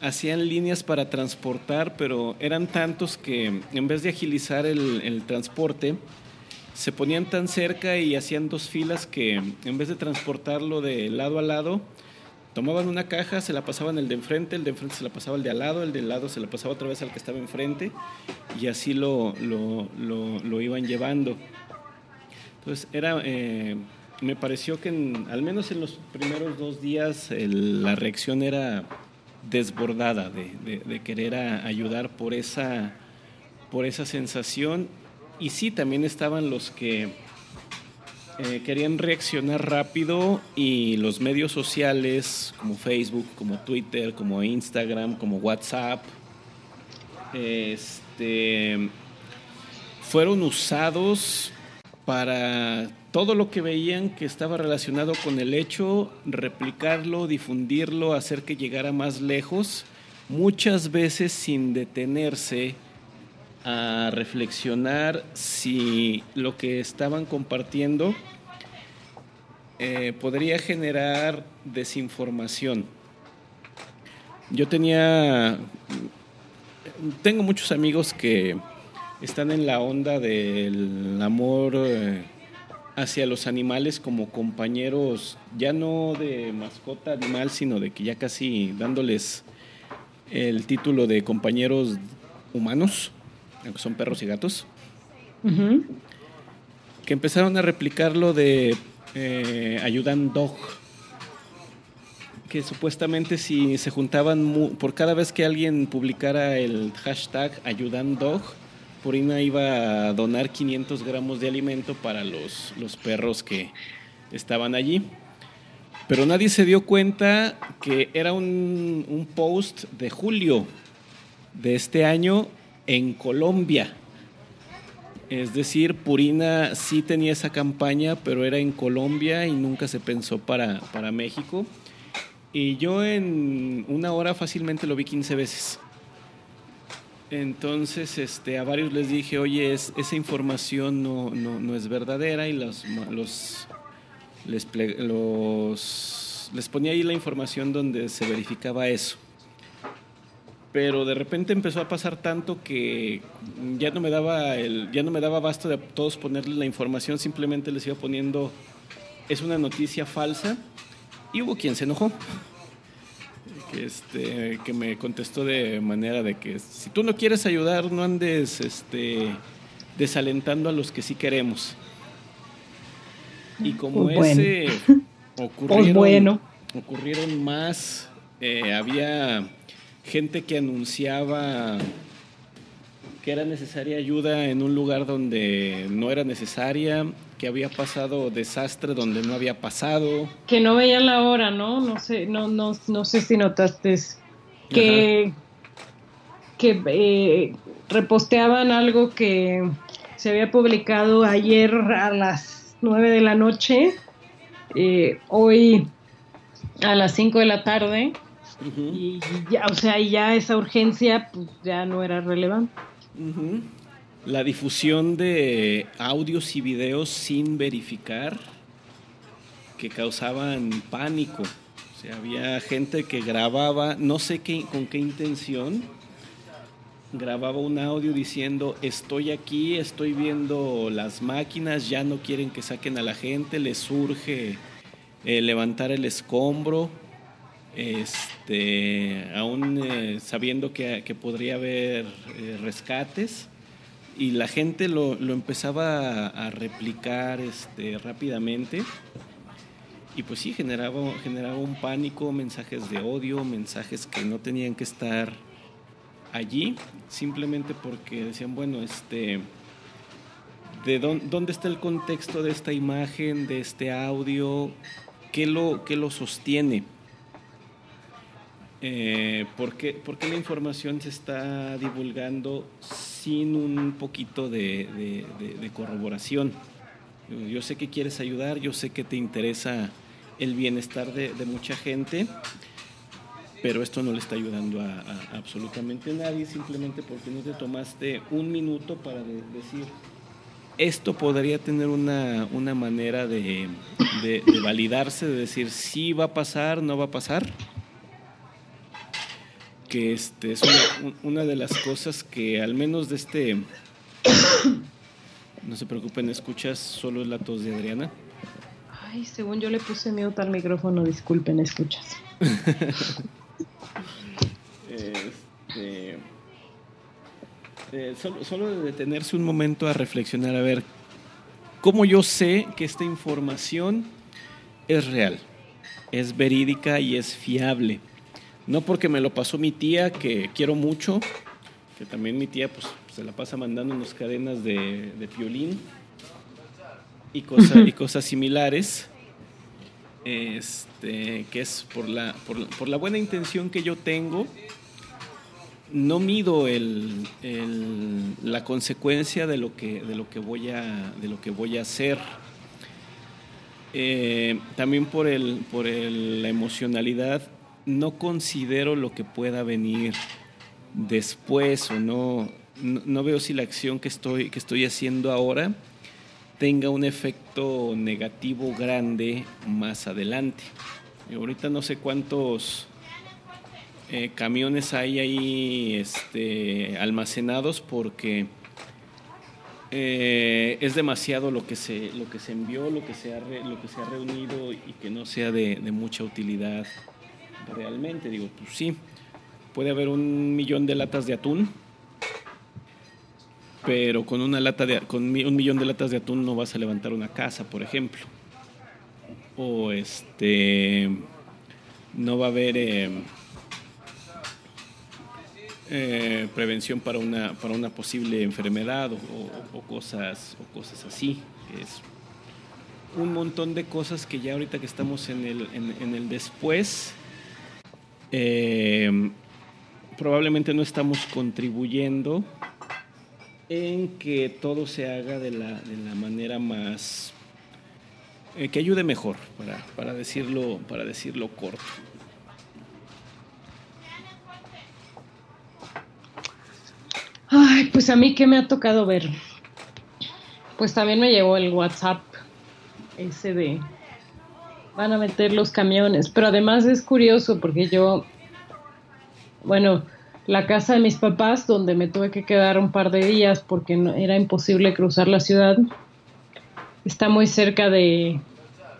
Hacían líneas para transportar, pero eran tantos que en vez de agilizar el, el transporte, se ponían tan cerca y hacían dos filas que en vez de transportarlo de lado a lado, tomaban una caja, se la pasaban el de enfrente, el de enfrente se la pasaba el de al lado, el de al lado se la pasaba otra vez al que estaba enfrente y así lo, lo, iban llevando. Entonces era, eh, me pareció que al menos en los primeros dos días la reacción era desbordada de, de querer ayudar por esa, por esa sensación y sí, también estaban los que eh, querían reaccionar rápido y los medios sociales como Facebook, como Twitter, como Instagram, como WhatsApp, este, fueron usados para todo lo que veían que estaba relacionado con el hecho, replicarlo, difundirlo, hacer que llegara más lejos, muchas veces sin detenerse a reflexionar si lo que estaban compartiendo eh, podría generar desinformación. Yo tenía, tengo muchos amigos que están en la onda del amor eh, hacia los animales como compañeros, ya no de mascota animal, sino de que ya casi dándoles el título de compañeros humanos son perros y gatos, que empezaron a replicar lo de eh, Ayudan Dog, que supuestamente si se juntaban por cada vez que alguien publicara el hashtag Ayudan Dog, Purina iba a donar 500 gramos de alimento para los, los perros que estaban allí. Pero nadie se dio cuenta que era un, un post de julio de este año en Colombia. Es decir, Purina sí tenía esa campaña, pero era en Colombia y nunca se pensó para, para México. Y yo en una hora fácilmente lo vi 15 veces. Entonces, este, a varios les dije, oye, esa información no, no, es verdadera y los, los, les, les ponía ahí la información donde se verificaba eso pero de repente empezó a pasar tanto que ya no me daba el, ya no me daba basto de todos ponerle la información, simplemente les iba poniendo es una noticia falsa y hubo quien se enojó. Que, este, que me contestó de manera de que si tú no quieres ayudar, no andes este, desalentando a los que sí queremos. Y como pues ese ocurrieron, pues ocurrieron más, eh, había gente que anunciaba que era necesaria ayuda en un lugar donde no era necesaria, que había pasado desastre donde no había pasado. Que no veían la hora, ¿no? No sé, no, no, no sé si notaste que, que eh, reposteaban algo que se había publicado ayer a las 9 de la noche, eh, hoy a las 5 de la tarde, y ya, o sea, ya esa urgencia pues, ya no era relevante. La difusión de audios y videos sin verificar que causaban pánico. O sea, había gente que grababa, no sé qué, con qué intención, grababa un audio diciendo, estoy aquí, estoy viendo las máquinas, ya no quieren que saquen a la gente, les surge eh, levantar el escombro, este, aún eh, sabiendo que, podría haber eh, rescates y la gente lo, empezaba a, replicar este, rápidamente y pues sí, generaba, generaba un pánico, mensajes de odio, mensajes que no tenían que estar allí, simplemente porque decían, bueno, este, ¿de dónde, está el contexto de esta imagen, de este audio? ¿Qué lo, qué lo sostiene? Eh, ¿por, qué, la información se está divulgando sin un poquito de, corroboración? Yo sé que quieres ayudar, yo sé que te interesa el bienestar de, mucha gente, pero esto no le está ayudando a, absolutamente nadie, simplemente porque no te tomaste un minuto para decir, esto podría tener una, manera de, de, validarse, de decir si va a pasar, no va a pasar que este, es una, de las cosas que al menos de este... No se preocupen, escuchas solo la tos de Adriana. Ay, según yo le puse mute al micrófono, disculpen, escuchas. este, eh, solo, solo de detenerse un momento a reflexionar, a ver, ¿cómo yo sé que esta información es real, es verídica y es fiable? No porque me lo pasó mi tía, que quiero mucho, que también mi tía pues, se la pasa mandando unas cadenas de, de piolín y, y cosas similares. Este, que es por la, por, la buena intención que yo tengo, no mido el, la consecuencia de lo que, de lo que, voy, a, de lo que voy a hacer. Eh, también por, el, por la emocionalidad no considero lo que pueda venir después o no, no, veo si la acción que estoy, que estoy haciendo ahora tenga un efecto negativo grande más adelante. Y ahorita no sé cuántos eh, camiones hay ahí este, almacenados porque eh, es demasiado lo que se lo que se envió, lo que se ha, lo que se ha reunido y que no sea de mucha utilidad realmente. Digo, pues sí, puede haber un millón de latas de atún, pero con una lata de con un millón de latas de atún no vas a levantar una casa, por ejemplo. O este no va a haber eh, eh, prevención para una para una posible enfermedad o, cosas o cosas así. Es un montón de cosas que ya ahorita que estamos en el, en el después eh, probablemente no estamos contribuyendo en que todo se haga de la, de la manera más eh, que ayude mejor, para, para, decirlo, para decirlo corto. Ay, pues a mí qué me ha tocado ver. Pues también me llegó el WhatsApp ese de van a meter los camiones. Pero además es curioso porque yo, bueno, la casa de mis papás, donde me tuve que quedar un par de días porque no, era imposible cruzar la ciudad, está muy cerca de,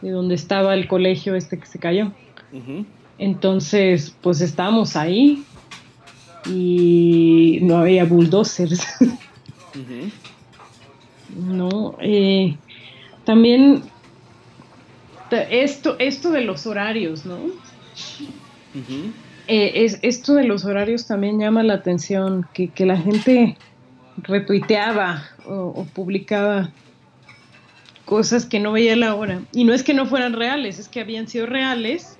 donde estaba el colegio este que se cayó. Entonces, pues estábamos ahí y no había bulldozers. No, eh, también esto, esto de los horarios, ¿no? Eh, es, esto de los horarios también llama la atención, que, la gente retuiteaba o, publicaba cosas que no veía la hora. Y no es que no fueran reales, es que habían sido reales,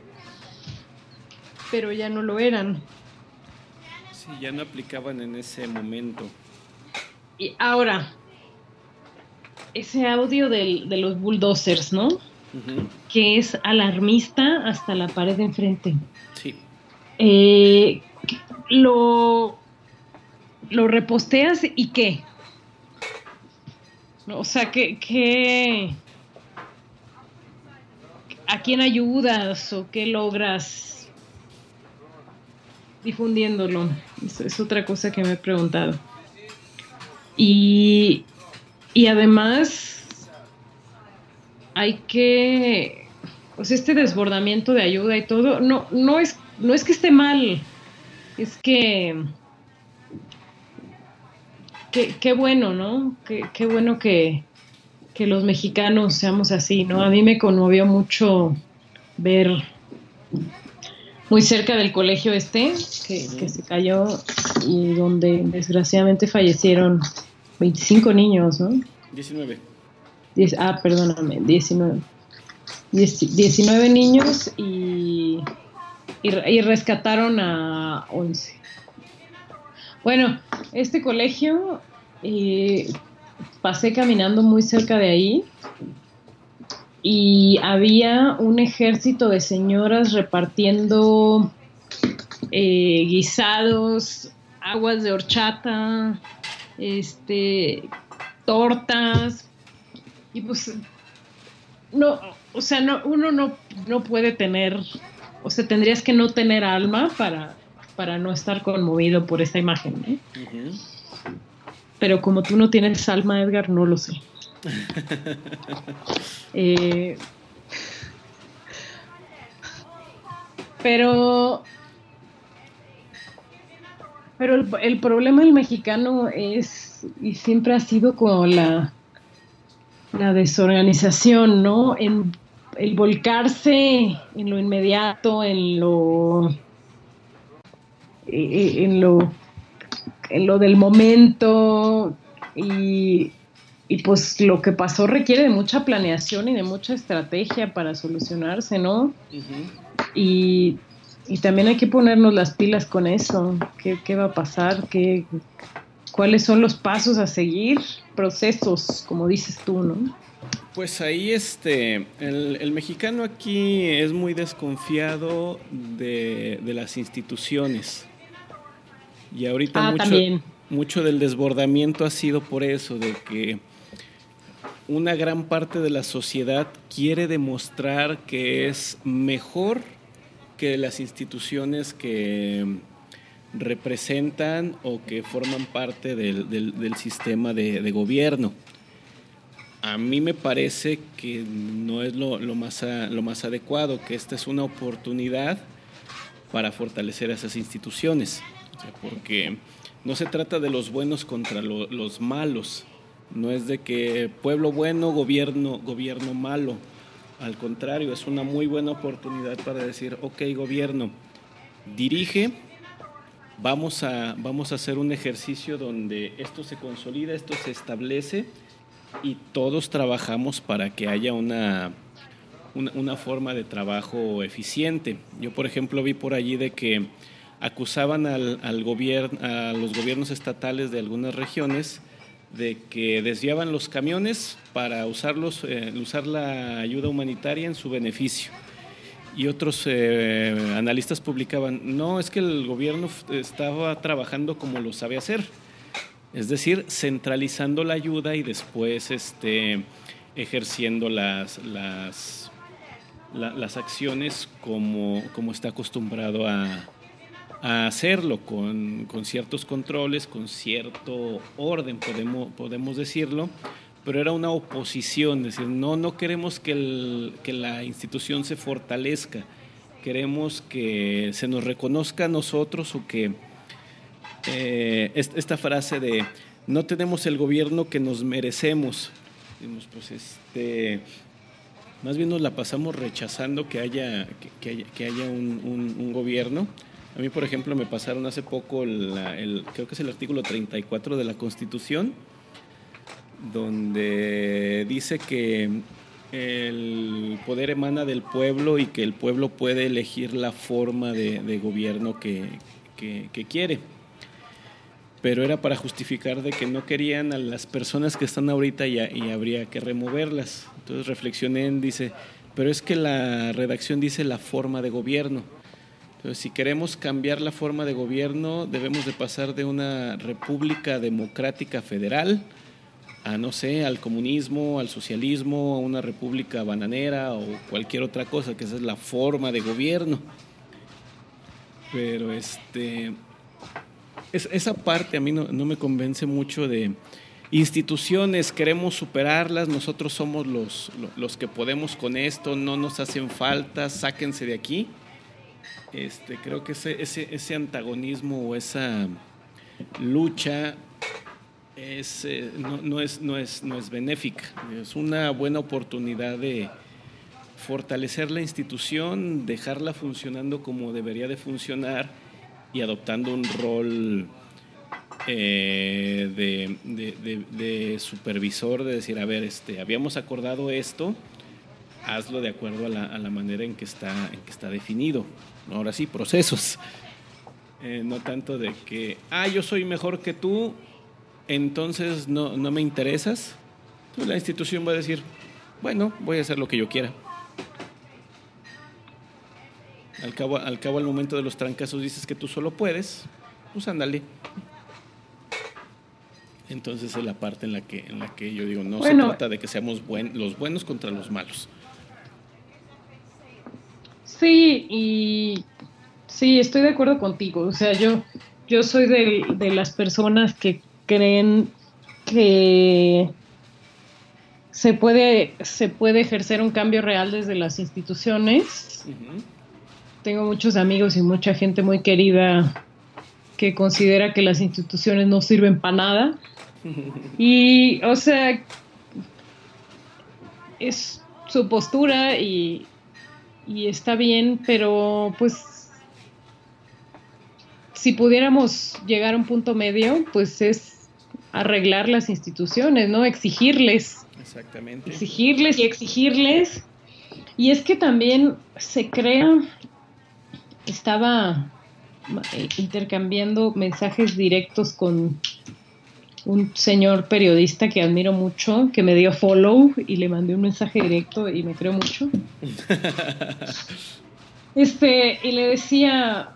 pero ya no lo eran. Sí, ya no aplicaban en ese momento. Y ahora, ese audio del, de los bulldozers, ¿no? Que es alarmista hasta la pared de enfrente. Sí. Eh, lo, lo reposteas y qué? O sea, ¿qué, qué, a quién ayudas o qué logras difundiéndolo? Eso es otra cosa que me he preguntado. Y, y además hay que, pues este desbordamiento de ayuda y todo, no, no, es, no es que esté mal, es que, qué bueno, ¿no? Qué, bueno que, que los mexicanos seamos así, ¿no? A mí me conmovió mucho ver muy cerca del colegio este, que, que, se cayó y donde desgraciadamente fallecieron 25 niños, ¿no? 19. Ah, perdóname, 19. 19 niños y, y, rescataron a 11. Bueno, este colegio, eh, pasé caminando muy cerca de ahí y había un ejército de señoras repartiendo eh, guisados, aguas de horchata, este, tortas, y pues, no, o sea, no, uno no, no puede tener, o sea, tendrías que no tener alma para, para no estar conmovido por esta imagen, ¿eh? Pero como tú no tienes alma, Edgar, no lo sé. Eh, pero pero el, problema del mexicano es, y siempre ha sido como la, la desorganización, ¿no? En el volcarse en lo inmediato, en lo, eh, eh, en lo, en lo del momento y, pues lo que pasó requiere de mucha planeación y de mucha estrategia para solucionarse, ¿no? Y y también hay que ponernos las pilas con eso. ¿Qué, va a pasar? ¿Qué, ¿Cuáles son los pasos a seguir? Procesos, como dices tú, ¿no? Pues ahí este, el, mexicano aquí es muy desconfiado de, las instituciones. Y ahorita ah, mucho, mucho del desbordamiento ha sido por eso, de que una gran parte de la sociedad quiere demostrar que es mejor que las instituciones que representan o que forman parte del, sistema de, gobierno. A mí me parece que no es lo, más, lo más adecuado, que esta es una oportunidad para fortalecer esas instituciones, porque no se trata de los buenos contra los malos, no es de que pueblo bueno, gobierno, gobierno malo, al contrario, es una muy buena oportunidad para decir, ok, gobierno, dirige, vamos a, vamos a hacer un ejercicio donde esto se consolida, esto se establece y todos trabajamos para que haya una, una, forma de trabajo eficiente. Yo, por ejemplo, vi por allí de que acusaban al, al a los gobiernos estatales de algunas regiones de que desviaban los camiones para usarlos, eh, usar la ayuda humanitaria en su beneficio. Y otros eh, analistas publicaban, no, es que el gobierno estaba trabajando como lo sabe hacer, es decir, centralizando la ayuda y después este, ejerciendo las, las, acciones como, como está acostumbrado a, a hacerlo con, ciertos controles, con cierto orden, podemos, podemos decirlo, pero era una oposición, es decir, no, no queremos que, que la institución se fortalezca, queremos que se nos reconozca a nosotros o que eh, esta frase de no tenemos el gobierno que nos merecemos, pues este, más bien nos la pasamos rechazando que haya, que, haya, un gobierno. A mí, por ejemplo, me pasaron hace poco, el, creo que es el artículo 34 de la Constitución, donde dice que el poder emana del pueblo y que el pueblo puede elegir la forma de, gobierno que, quiere. pero era para justificar de que no querían a las personas que están ahorita y, y habría que removerlas. Entonces reflexioné en, dice, pero es que la redacción dice la forma de gobierno. Entonces, si queremos cambiar la forma de gobierno, debemos de pasar de una república democrática federal a, no sé, al comunismo, al socialismo, a una república bananera o cualquier otra cosa, que esa es la forma de gobierno. Pero este, esa parte a mí no, me convence mucho de instituciones, queremos superarlas, nosotros somos los, los que podemos con esto, no nos hacen falta, sáquense de aquí. Este, creo que ese, ese, ese antagonismo o esa lucha es, eh, no, es, no, es, no es benéfica. Es una buena oportunidad de fortalecer la institución, dejarla funcionando como debería de funcionar y adoptando un rol eh, de, supervisor, de decir, a ver, este, habíamos acordado esto, hazlo de acuerdo a la, manera en que, está, en que está definido. Ahora sí, procesos. Eh, no tanto de que, ah, yo soy mejor que tú, entonces no, no me interesas. Pues la institución va a decir, bueno, voy a hacer lo que yo quiera. Al cabo, al cabo, al momento de los trancazos dices que tú solo puedes, pues ándale. Entonces es la parte en la que, en la que yo digo, no se trata de que seamos los buenos contra los malos. Sí, y sí, estoy de acuerdo contigo. O sea, yo, yo soy de, de las personas que creen que se puede, se puede ejercer un cambio real desde las instituciones tengo muchos amigos y mucha gente muy querida que considera que las instituciones no sirven para nada. Y, o sea, es su postura y, y está bien, pero pues si pudiéramos llegar a un punto medio, pues es arreglar las instituciones, ¿no? Exigirles. Exactamente. Exigirles y exigirles. Y es que también se crea estaba eh, intercambiando mensajes directos con un señor periodista que admiro mucho, que me dio follow y le mandé un mensaje directo y me creo mucho. Este, y le decía,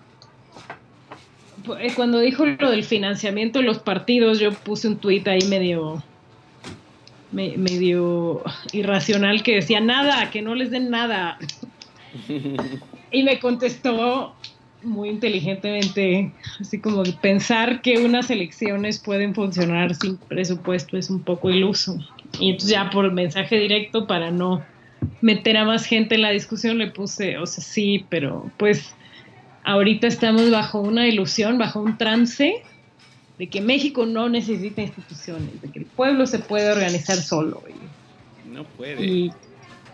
cuando dijo lo del financiamiento de los partidos, yo puse un tuit ahí medio, medio irracional que decía nada, que no les den nada. Y me contestó muy inteligentemente, así como pensar que unas elecciones pueden funcionar sin presupuesto es un poco iluso. Y entonces ya por mensaje directo para no meter a más gente en la discusión le puse, o sea, sí, pero pues ahorita estamos bajo una ilusión, bajo un trance de que México no necesita instituciones, de que el pueblo se puede organizar solo. no puede.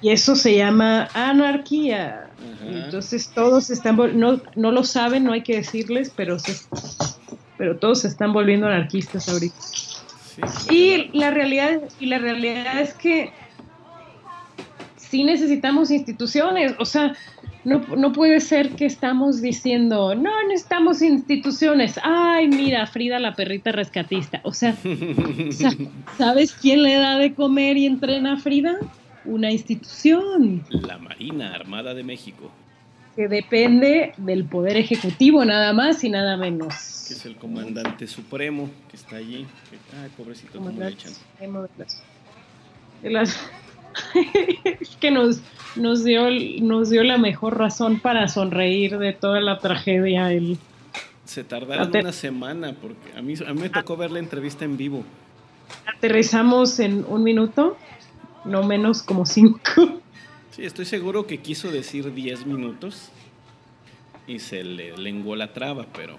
Y eso se llama anarquía. Entonces todos están, no, no lo saben, no hay que decirles, pero, pero todos se están volviendo anarquistas ahorita. y, la realidad, y la realidad es que sí necesitamos instituciones, o sea, no, no, puede ser que estamos diciendo, no necesitamos instituciones. Ay, mira, Frida la perrita rescatista. O sea, ¿sabes quién le da de comer y entrena a Frida? una institución. La Marina Armada de México. Que depende del Poder Ejecutivo, nada más y nada menos. Que es el comandante supremo que está allí. ay, pobrecito, ¿cómo le echan? es que nos, nos, dio, nos dio la mejor razón para sonreír de toda la tragedia. El... Se tardaron una semana, porque a mí, a mí me tocó ver la entrevista en vivo. Aterrizamos en un minuto no menos como cinco. Sí, estoy seguro que quiso decir diez minutos y se le lenguó la traba, pero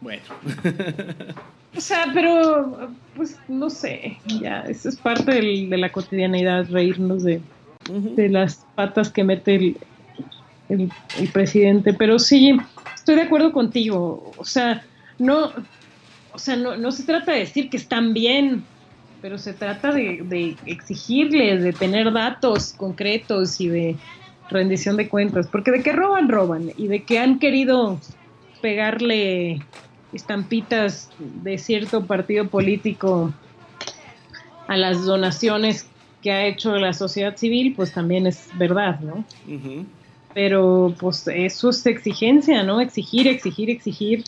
bueno. o sea, pero pues no sé, ya, eso es parte de la cotidianidad, reírnos de, de las patas que mete el, el, el presidente, pero sí, estoy de acuerdo contigo, o sea, no, o sea, no, no se trata de decir que están bien pero se trata de, exigirles, de tener datos concretos y de rendición de cuentas, porque de que roban, roban, y de que han querido pegarle estampitas de cierto partido político a las donaciones que ha hecho la sociedad civil, pues también es verdad, ¿no? Pero pues eso es exigencia, ¿no? Exigir, exigir, exigir.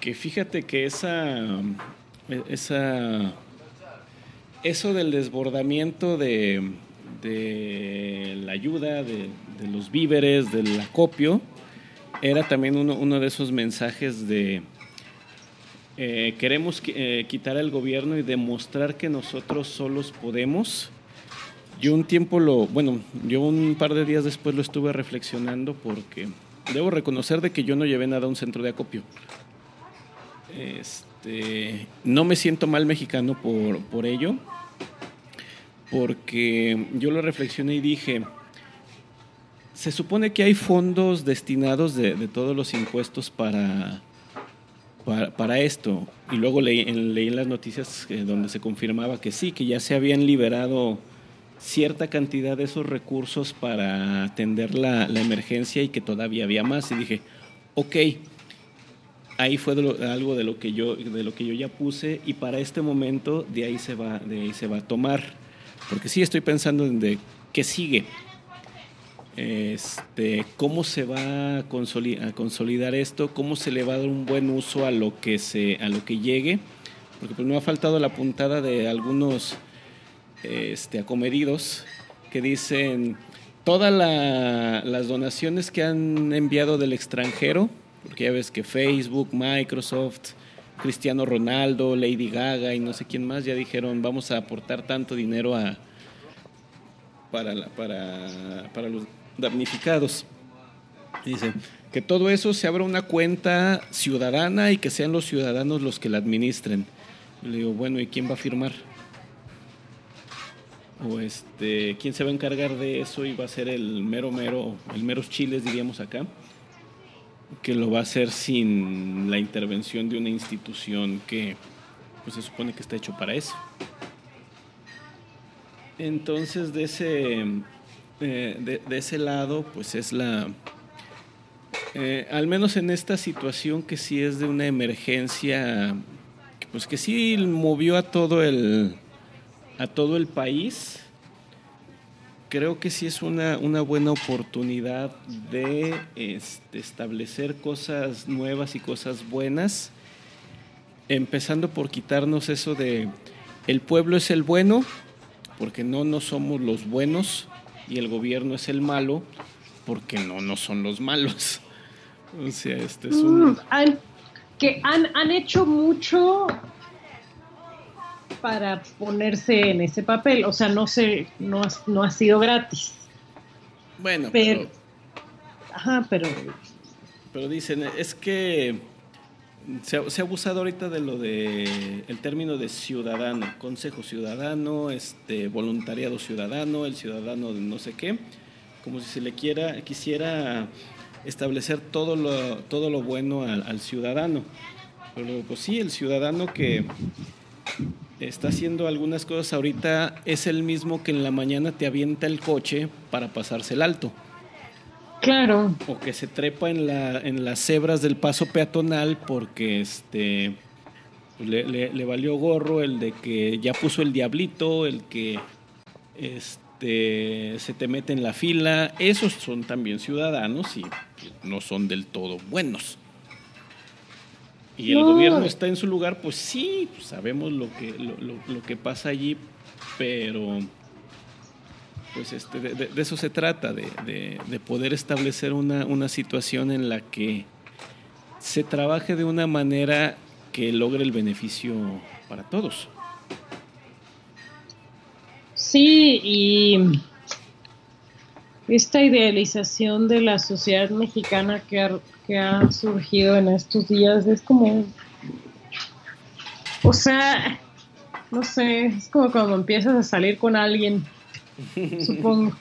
Que fíjate que esa, esa, eso del desbordamiento de, de la ayuda, de, los víveres, del acopio, era también uno, uno de esos mensajes de eh, queremos eh, quitar al gobierno y demostrar que nosotros solos podemos. Yo un tiempo lo, bueno, yo un par de días después lo estuve reflexionando porque debo reconocer de que yo no llevé nada a un centro de acopio. Este, no me siento mal mexicano por, por ello, porque yo lo reflexioné y dije, se supone que hay fondos destinados de, de todos los impuestos para para, esto. Y luego leí, en las noticias eh, donde se confirmaba que sí, que ya se habían liberado cierta cantidad de esos recursos para atender la, emergencia y que todavía había más. Y dije, ok, ahí fue algo de lo que yo de lo que yo ya puse y para este momento de ahí se va de ahí se va a tomar porque sí estoy pensando en de qué sigue este, cómo se va a consolidar, esto, cómo se le va a dar un buen uso a lo que, se, a lo que llegue, porque pues me ha faltado la puntada de algunos este, acomedidos que dicen todas las donaciones que han enviado del extranjero, porque ya ves que Facebook, Microsoft, Cristiano Ronaldo, Lady Gaga y no sé quién más ya dijeron vamos a aportar tanto dinero a, para, para, para los damnificados. Dice que todo eso se abra una cuenta ciudadana y que sean los ciudadanos los que la administren. le digo, bueno, ¿y quién va a firmar? O este, ¿quién se va a encargar de eso y va a ser el mero mero, el meros chiles diríamos acá? Que lo va a hacer sin la intervención de una institución que pues se supone que está hecho para eso. Entonces, de ese de, ese lado, pues es la, eh, al menos en esta situación que sí es de una emergencia, pues que sí movió a todo el, a todo el país, creo que sí es una, una buena oportunidad de este, establecer cosas nuevas y cosas buenas, empezando por quitarnos eso de el pueblo es el bueno, porque no, no somos los buenos, y el gobierno es el malo porque no, no son los malos. O sea, este es un... Mm, que han, han hecho mucho para ponerse en ese papel. O sea, no sé, no, no ha sido gratis. Bueno, pero, Ajá, pero. Pero dicen, es que se ha, abusado ahorita de lo de el término de ciudadano, consejo ciudadano, este voluntariado ciudadano, el ciudadano de no sé qué, como si se le quiera, quisiera establecer todo lo, todo lo bueno al, ciudadano. Pero pues sí, el ciudadano que está haciendo algunas cosas ahorita es el mismo que en la mañana te avienta el coche para pasarse el alto. Claro. O que se trepa en, la, en las cebras del paso peatonal porque este pues, le, valió gorro el de que ya puso el diablito, el que este se te mete en la fila. Esos son también ciudadanos y no son del todo buenos. Y el gobierno está en su lugar, pues sí, sabemos lo que, lo que pasa allí, pero pues este, de, eso se trata, de, poder establecer una, situación en la que se trabaje de una manera que logre el beneficio para todos. Sí, y esta idealización de la sociedad mexicana que que ha surgido en estos días es como, o sea, no sé, es como cuando empiezas a salir con alguien supongo.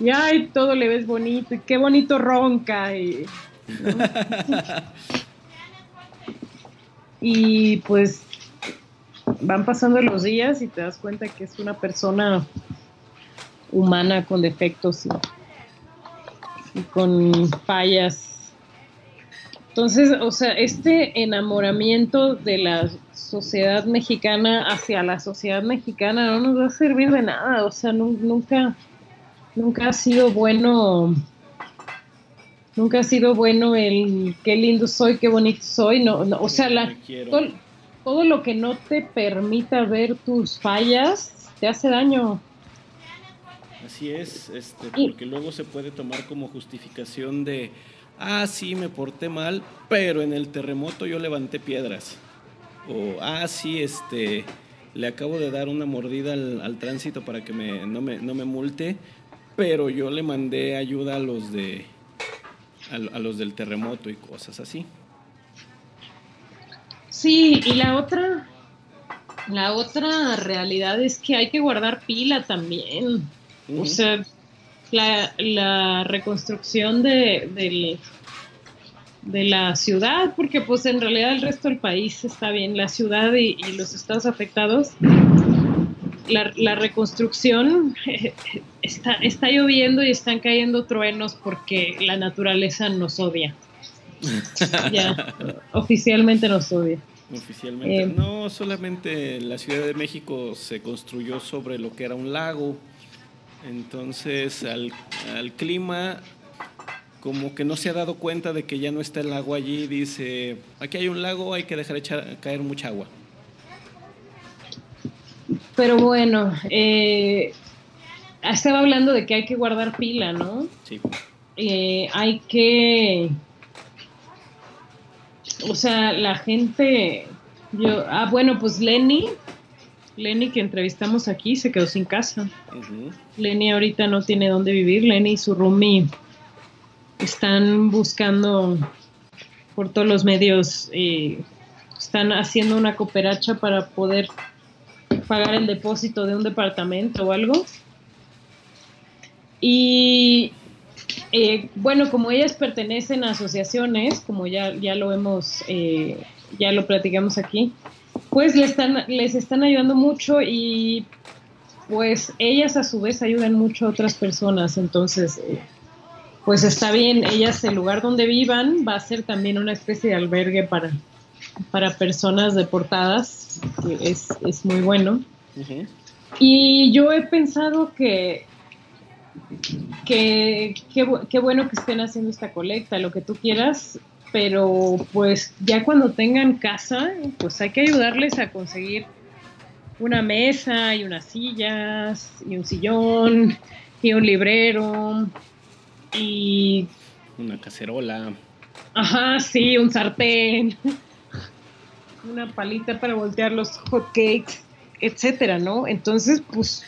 Y ay, todo le ves bonito, y qué bonito ronca. Y, y pues van pasando los días y te das cuenta que es una persona humana con defectos y, con fallas Entonces, o sea, este enamoramiento de la sociedad mexicana hacia la sociedad mexicana no nos va a servir de nada, o sea, nunca, nunca ha sido bueno, nunca ha sido bueno el qué lindo soy, qué bonito soy, no, o sea, la, todo, lo que no te permita ver tus fallas te hace daño. Así es, este, porque luego se puede tomar como justificación de, ah, sí, me porté mal, pero en el terremoto yo levanté piedras. O, ah, sí, este, le acabo de dar una mordida al, tránsito para que me, no, me, no me multe, pero yo le mandé ayuda a los de a, los del terremoto y cosas así. Sí, y la otra, la otra realidad es que hay que guardar pila también. O sea, la, la reconstrucción de, de la ciudad, porque pues en realidad el resto del país está bien, la ciudad y, los estados afectados, la, reconstrucción está, está lloviendo y están cayendo truenos porque la naturaleza nos odia. ya, oficialmente nos odia. Oficialmente. Eh, no, solamente la Ciudad de México se construyó sobre lo que era un lago. Entonces, al, al clima como que no se ha dado cuenta de que ya no está el agua allí, dice, aquí hay un lago, hay que dejar echar, caer mucha agua. Pero bueno, eh, estaba hablando de que hay que guardar pila, ¿no? Sí. Eh, hay que, o sea, la gente, yo, ah, bueno, pues Lenny, Lenny que entrevistamos aquí se quedó sin casa. Lenny ahorita no tiene dónde vivir, Lenny y su roomie están buscando por todos los medios, eh, están haciendo una cooperacha para poder pagar el depósito de un departamento o algo. Y eh, bueno, como ellas pertenecen a asociaciones, como ya, ya lo hemos, eh, ya lo platicamos aquí, pues les están, les están ayudando mucho y pues ellas a su vez ayudan mucho a otras personas. Entonces, pues está bien, ellas el lugar donde vivan va a ser también una especie de albergue para, para personas deportadas, que es, muy bueno. Y yo he pensado que que qué bueno que estén haciendo esta colecta, lo que tú quieras, pero pues ya cuando tengan casa, pues hay que ayudarles a conseguir una mesa y unas sillas y un sillón y un librero y... Una cacerola. Ajá, sí, un sartén. Una palita para voltear los hot cakes, etcétera, ¿no? Entonces, pues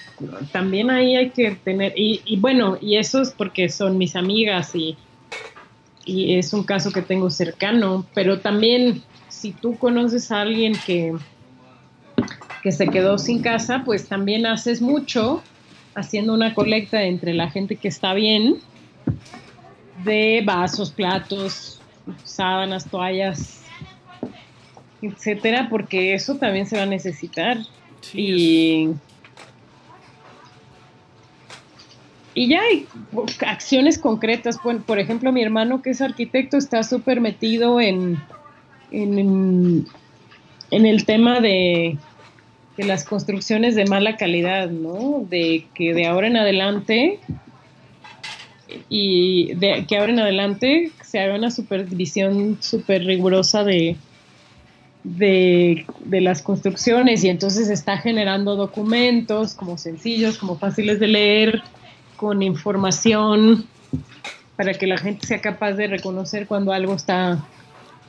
también ahí hay que tener, y, bueno, y eso es porque son mis amigas y, y es un caso que tengo cercano, pero también si tú conoces a alguien que, que se quedó sin casa, pues también haces mucho haciendo una colecta entre la gente que está bien de vasos, platos, sábanas, toallas, etcétera, porque eso también se va a necesitar. y, y ya hay acciones concretas. por ejemplo, mi hermano que es arquitecto está súper metido en, en, en, el tema de, de las construcciones de mala calidad, ¿no? De que de ahora en adelante y de que ahora en adelante se haga una supervisión súper rigurosa de, de, las construcciones y entonces está generando documentos como sencillos, como fáciles de leer, con información para que la gente sea capaz de reconocer cuando algo está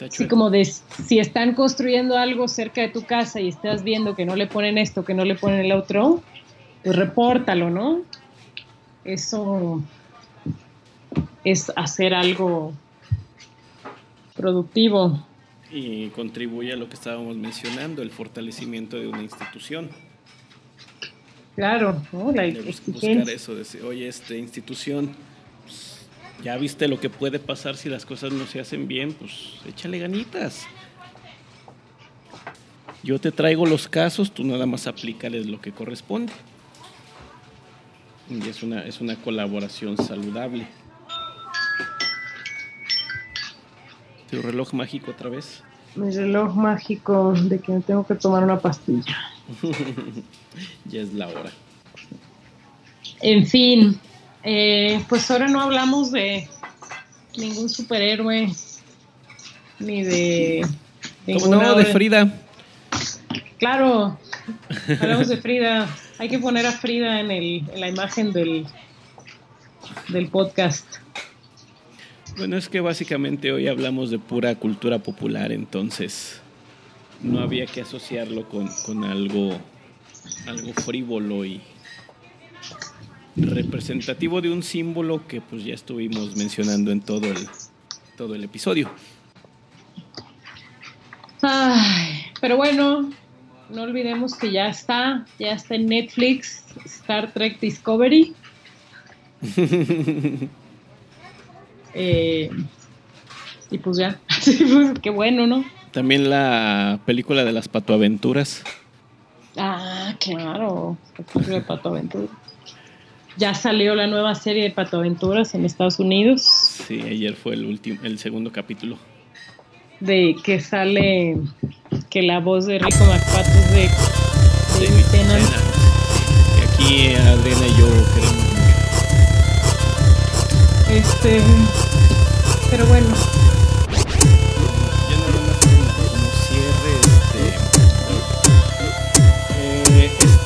así como de si están construyendo algo cerca de tu casa y estás viendo que no le ponen esto, que no le ponen el otro, pues repórtalo, ¿no? Eso es hacer algo productivo. Y contribuye a lo que estábamos mencionando, el fortalecimiento de una institución. Claro, ¿no? la buscar eso, decir, oye, esta institución, pues, ya viste lo que puede pasar si las cosas no se hacen bien, pues échale ganitas. Yo te traigo los casos, tú nada más aplícales lo que corresponde. Y es una, es una colaboración saludable. tu reloj mágico otra vez. Mi reloj mágico de que tengo que tomar una pastilla. ya es la hora. En fin, eh, pues ahora no hablamos de ningún superhéroe ni de. ¿Cómo no? De Frida. Claro, hablamos de Frida. Hay que poner a Frida en, el, en la imagen del, del podcast. Bueno, es que básicamente hoy hablamos de pura cultura popular, entonces no había que asociarlo con, con algo, algo frívolo y representativo de un símbolo que pues ya estuvimos mencionando en todo el, todo el episodio. Ay, pero bueno, no olvidemos que ya está, ya está en Netflix Star Trek Discovery. Eh, y pues ya, pues, qué bueno, ¿no? También la película de las patoaventuras. Ah, claro, de patoaventuras. Ya salió la nueva serie de patoaventuras en Estados Unidos. Sí, ayer fue el último, el segundo capítulo. De que sale que la voz de Rico McPato es de, David Tennant. Y aquí Adriana y yo queremos este. Pero bueno.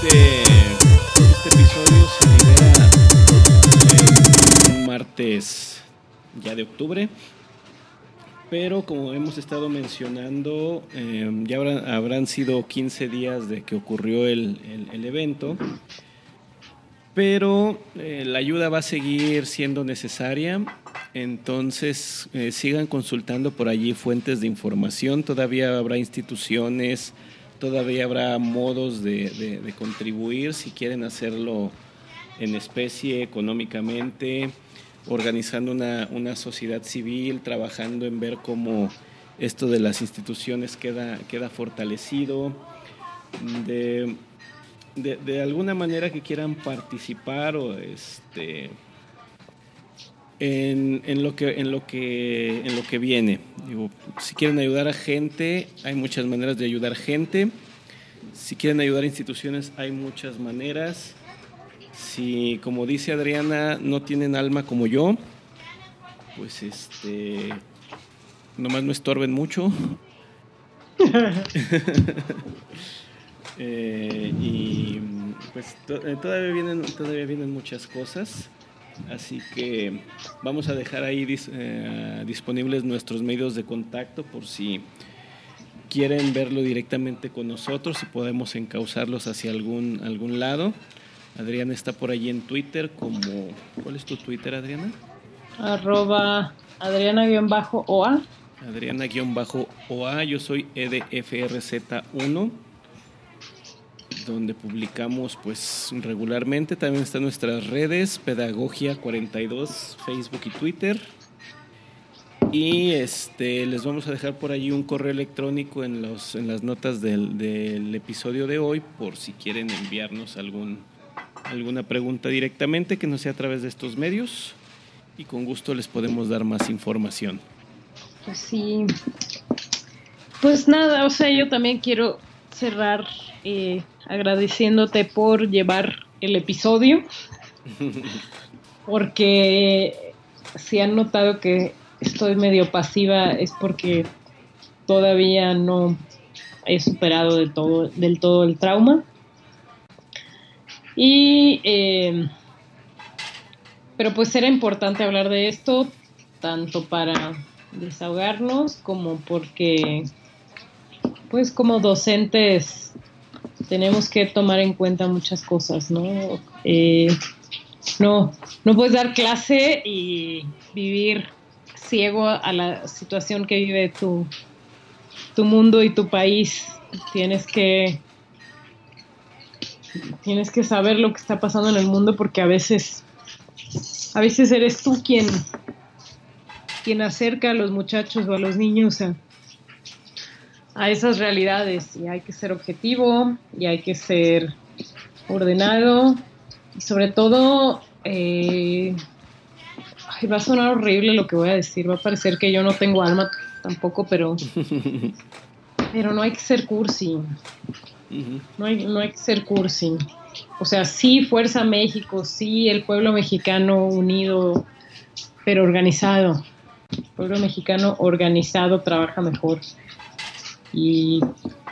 Este. Este episodio se libera un martes ya de octubre. Pero como hemos estado mencionando, eh, ya habrán, habrán, sido 15 días de que ocurrió el, el, el evento pero eh, la ayuda va a seguir siendo necesaria. Entonces, eh, sigan consultando por allí fuentes de información. Todavía habrá instituciones, todavía habrá modos de, contribuir si quieren hacerlo en especie, económicamente, organizando una, sociedad civil, trabajando en ver cómo esto de las instituciones queda, fortalecido. De, de, de, alguna manera que quieran participar o este en, en, lo que en lo que en lo que viene. Digo si quieren ayudar a gente hay muchas maneras de ayudar gente. Si quieren ayudar a instituciones hay muchas maneras. Si como dice Adriana no tienen alma como yo pues este nomás no estorben mucho. Eh, y pues eh, todavía, vienen, todavía vienen muchas cosas. Así que vamos a dejar ahí eh, disponibles nuestros medios de contacto por si quieren verlo directamente con nosotros y podemos encauzarlos hacia algún, algún lado. Adriana está por allí en Twitter como... ¿Cuál es tu Twitter, Adriana? Arroba Adriana-OA. Adriana-OA, yo soy EDFRZ1 donde publicamos pues regularmente. También están nuestras redes, Pedagogia 42, Facebook y Twitter. Y este les vamos a dejar por allí un correo electrónico en los en las notas del, del episodio de hoy por si quieren enviarnos algún alguna pregunta directamente que no sea a través de estos medios y con gusto les podemos dar más información. Pues sí. Pues nada, o sea, yo también quiero cerrar eh, agradeciéndote por llevar el episodio, porque si han notado que estoy medio pasiva es porque todavía no he superado del todo, del todo el trauma. Y, eh, pero pues era importante hablar de esto, tanto para desahogarnos como porque, pues como docentes, tenemos que tomar en cuenta muchas cosas, ¿no? Eh, no, no puedes dar clase y vivir ciego a la situación que vive tu, tu mundo y tu país. Tienes que tienes que saber lo que está pasando en el mundo porque a veces a veces eres tú quien quien acerca a los muchachos o a los niños a, a esas realidades y hay que ser objetivo y hay que ser ordenado y sobre todo eh, va a sonar horrible lo que voy a decir, va a parecer que yo no tengo alma tampoco, pero, pero no hay que ser cursi. no, hay, no hay que ser cursi. O sea, sí, Fuerza México, sí, el pueblo mexicano unido, pero organizado. El pueblo mexicano organizado trabaja mejor. Y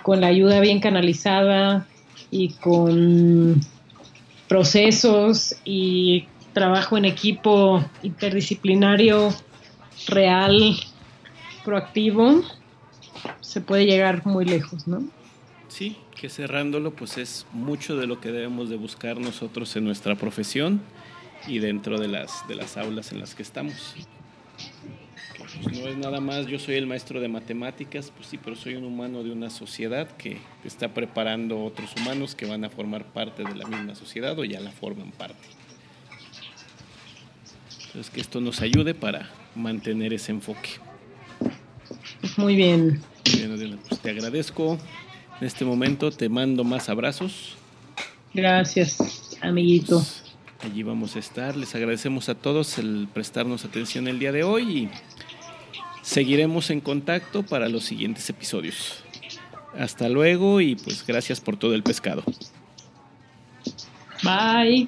con la ayuda bien canalizada y con procesos y trabajo en equipo interdisciplinario real, proactivo, se puede llegar muy lejos, ¿no? Sí, que cerrándolo, pues es mucho de lo que debemos de buscar nosotros en nuestra profesión y dentro de las, de las aulas en las que estamos. Pues no es nada más, yo soy el maestro de matemáticas, pues sí, pero soy un humano de una sociedad que está preparando otros humanos que van a formar parte de la misma sociedad o ya la forman parte. Entonces, que esto nos ayude para mantener ese enfoque. Muy bien. bien pues te agradezco. En este momento te mando más abrazos. Gracias, amiguito. Pues, allí vamos a estar. Les agradecemos a todos el prestarnos atención el día de hoy y seguiremos en contacto para los siguientes episodios. Hasta luego y pues gracias por todo el pescado. Bye.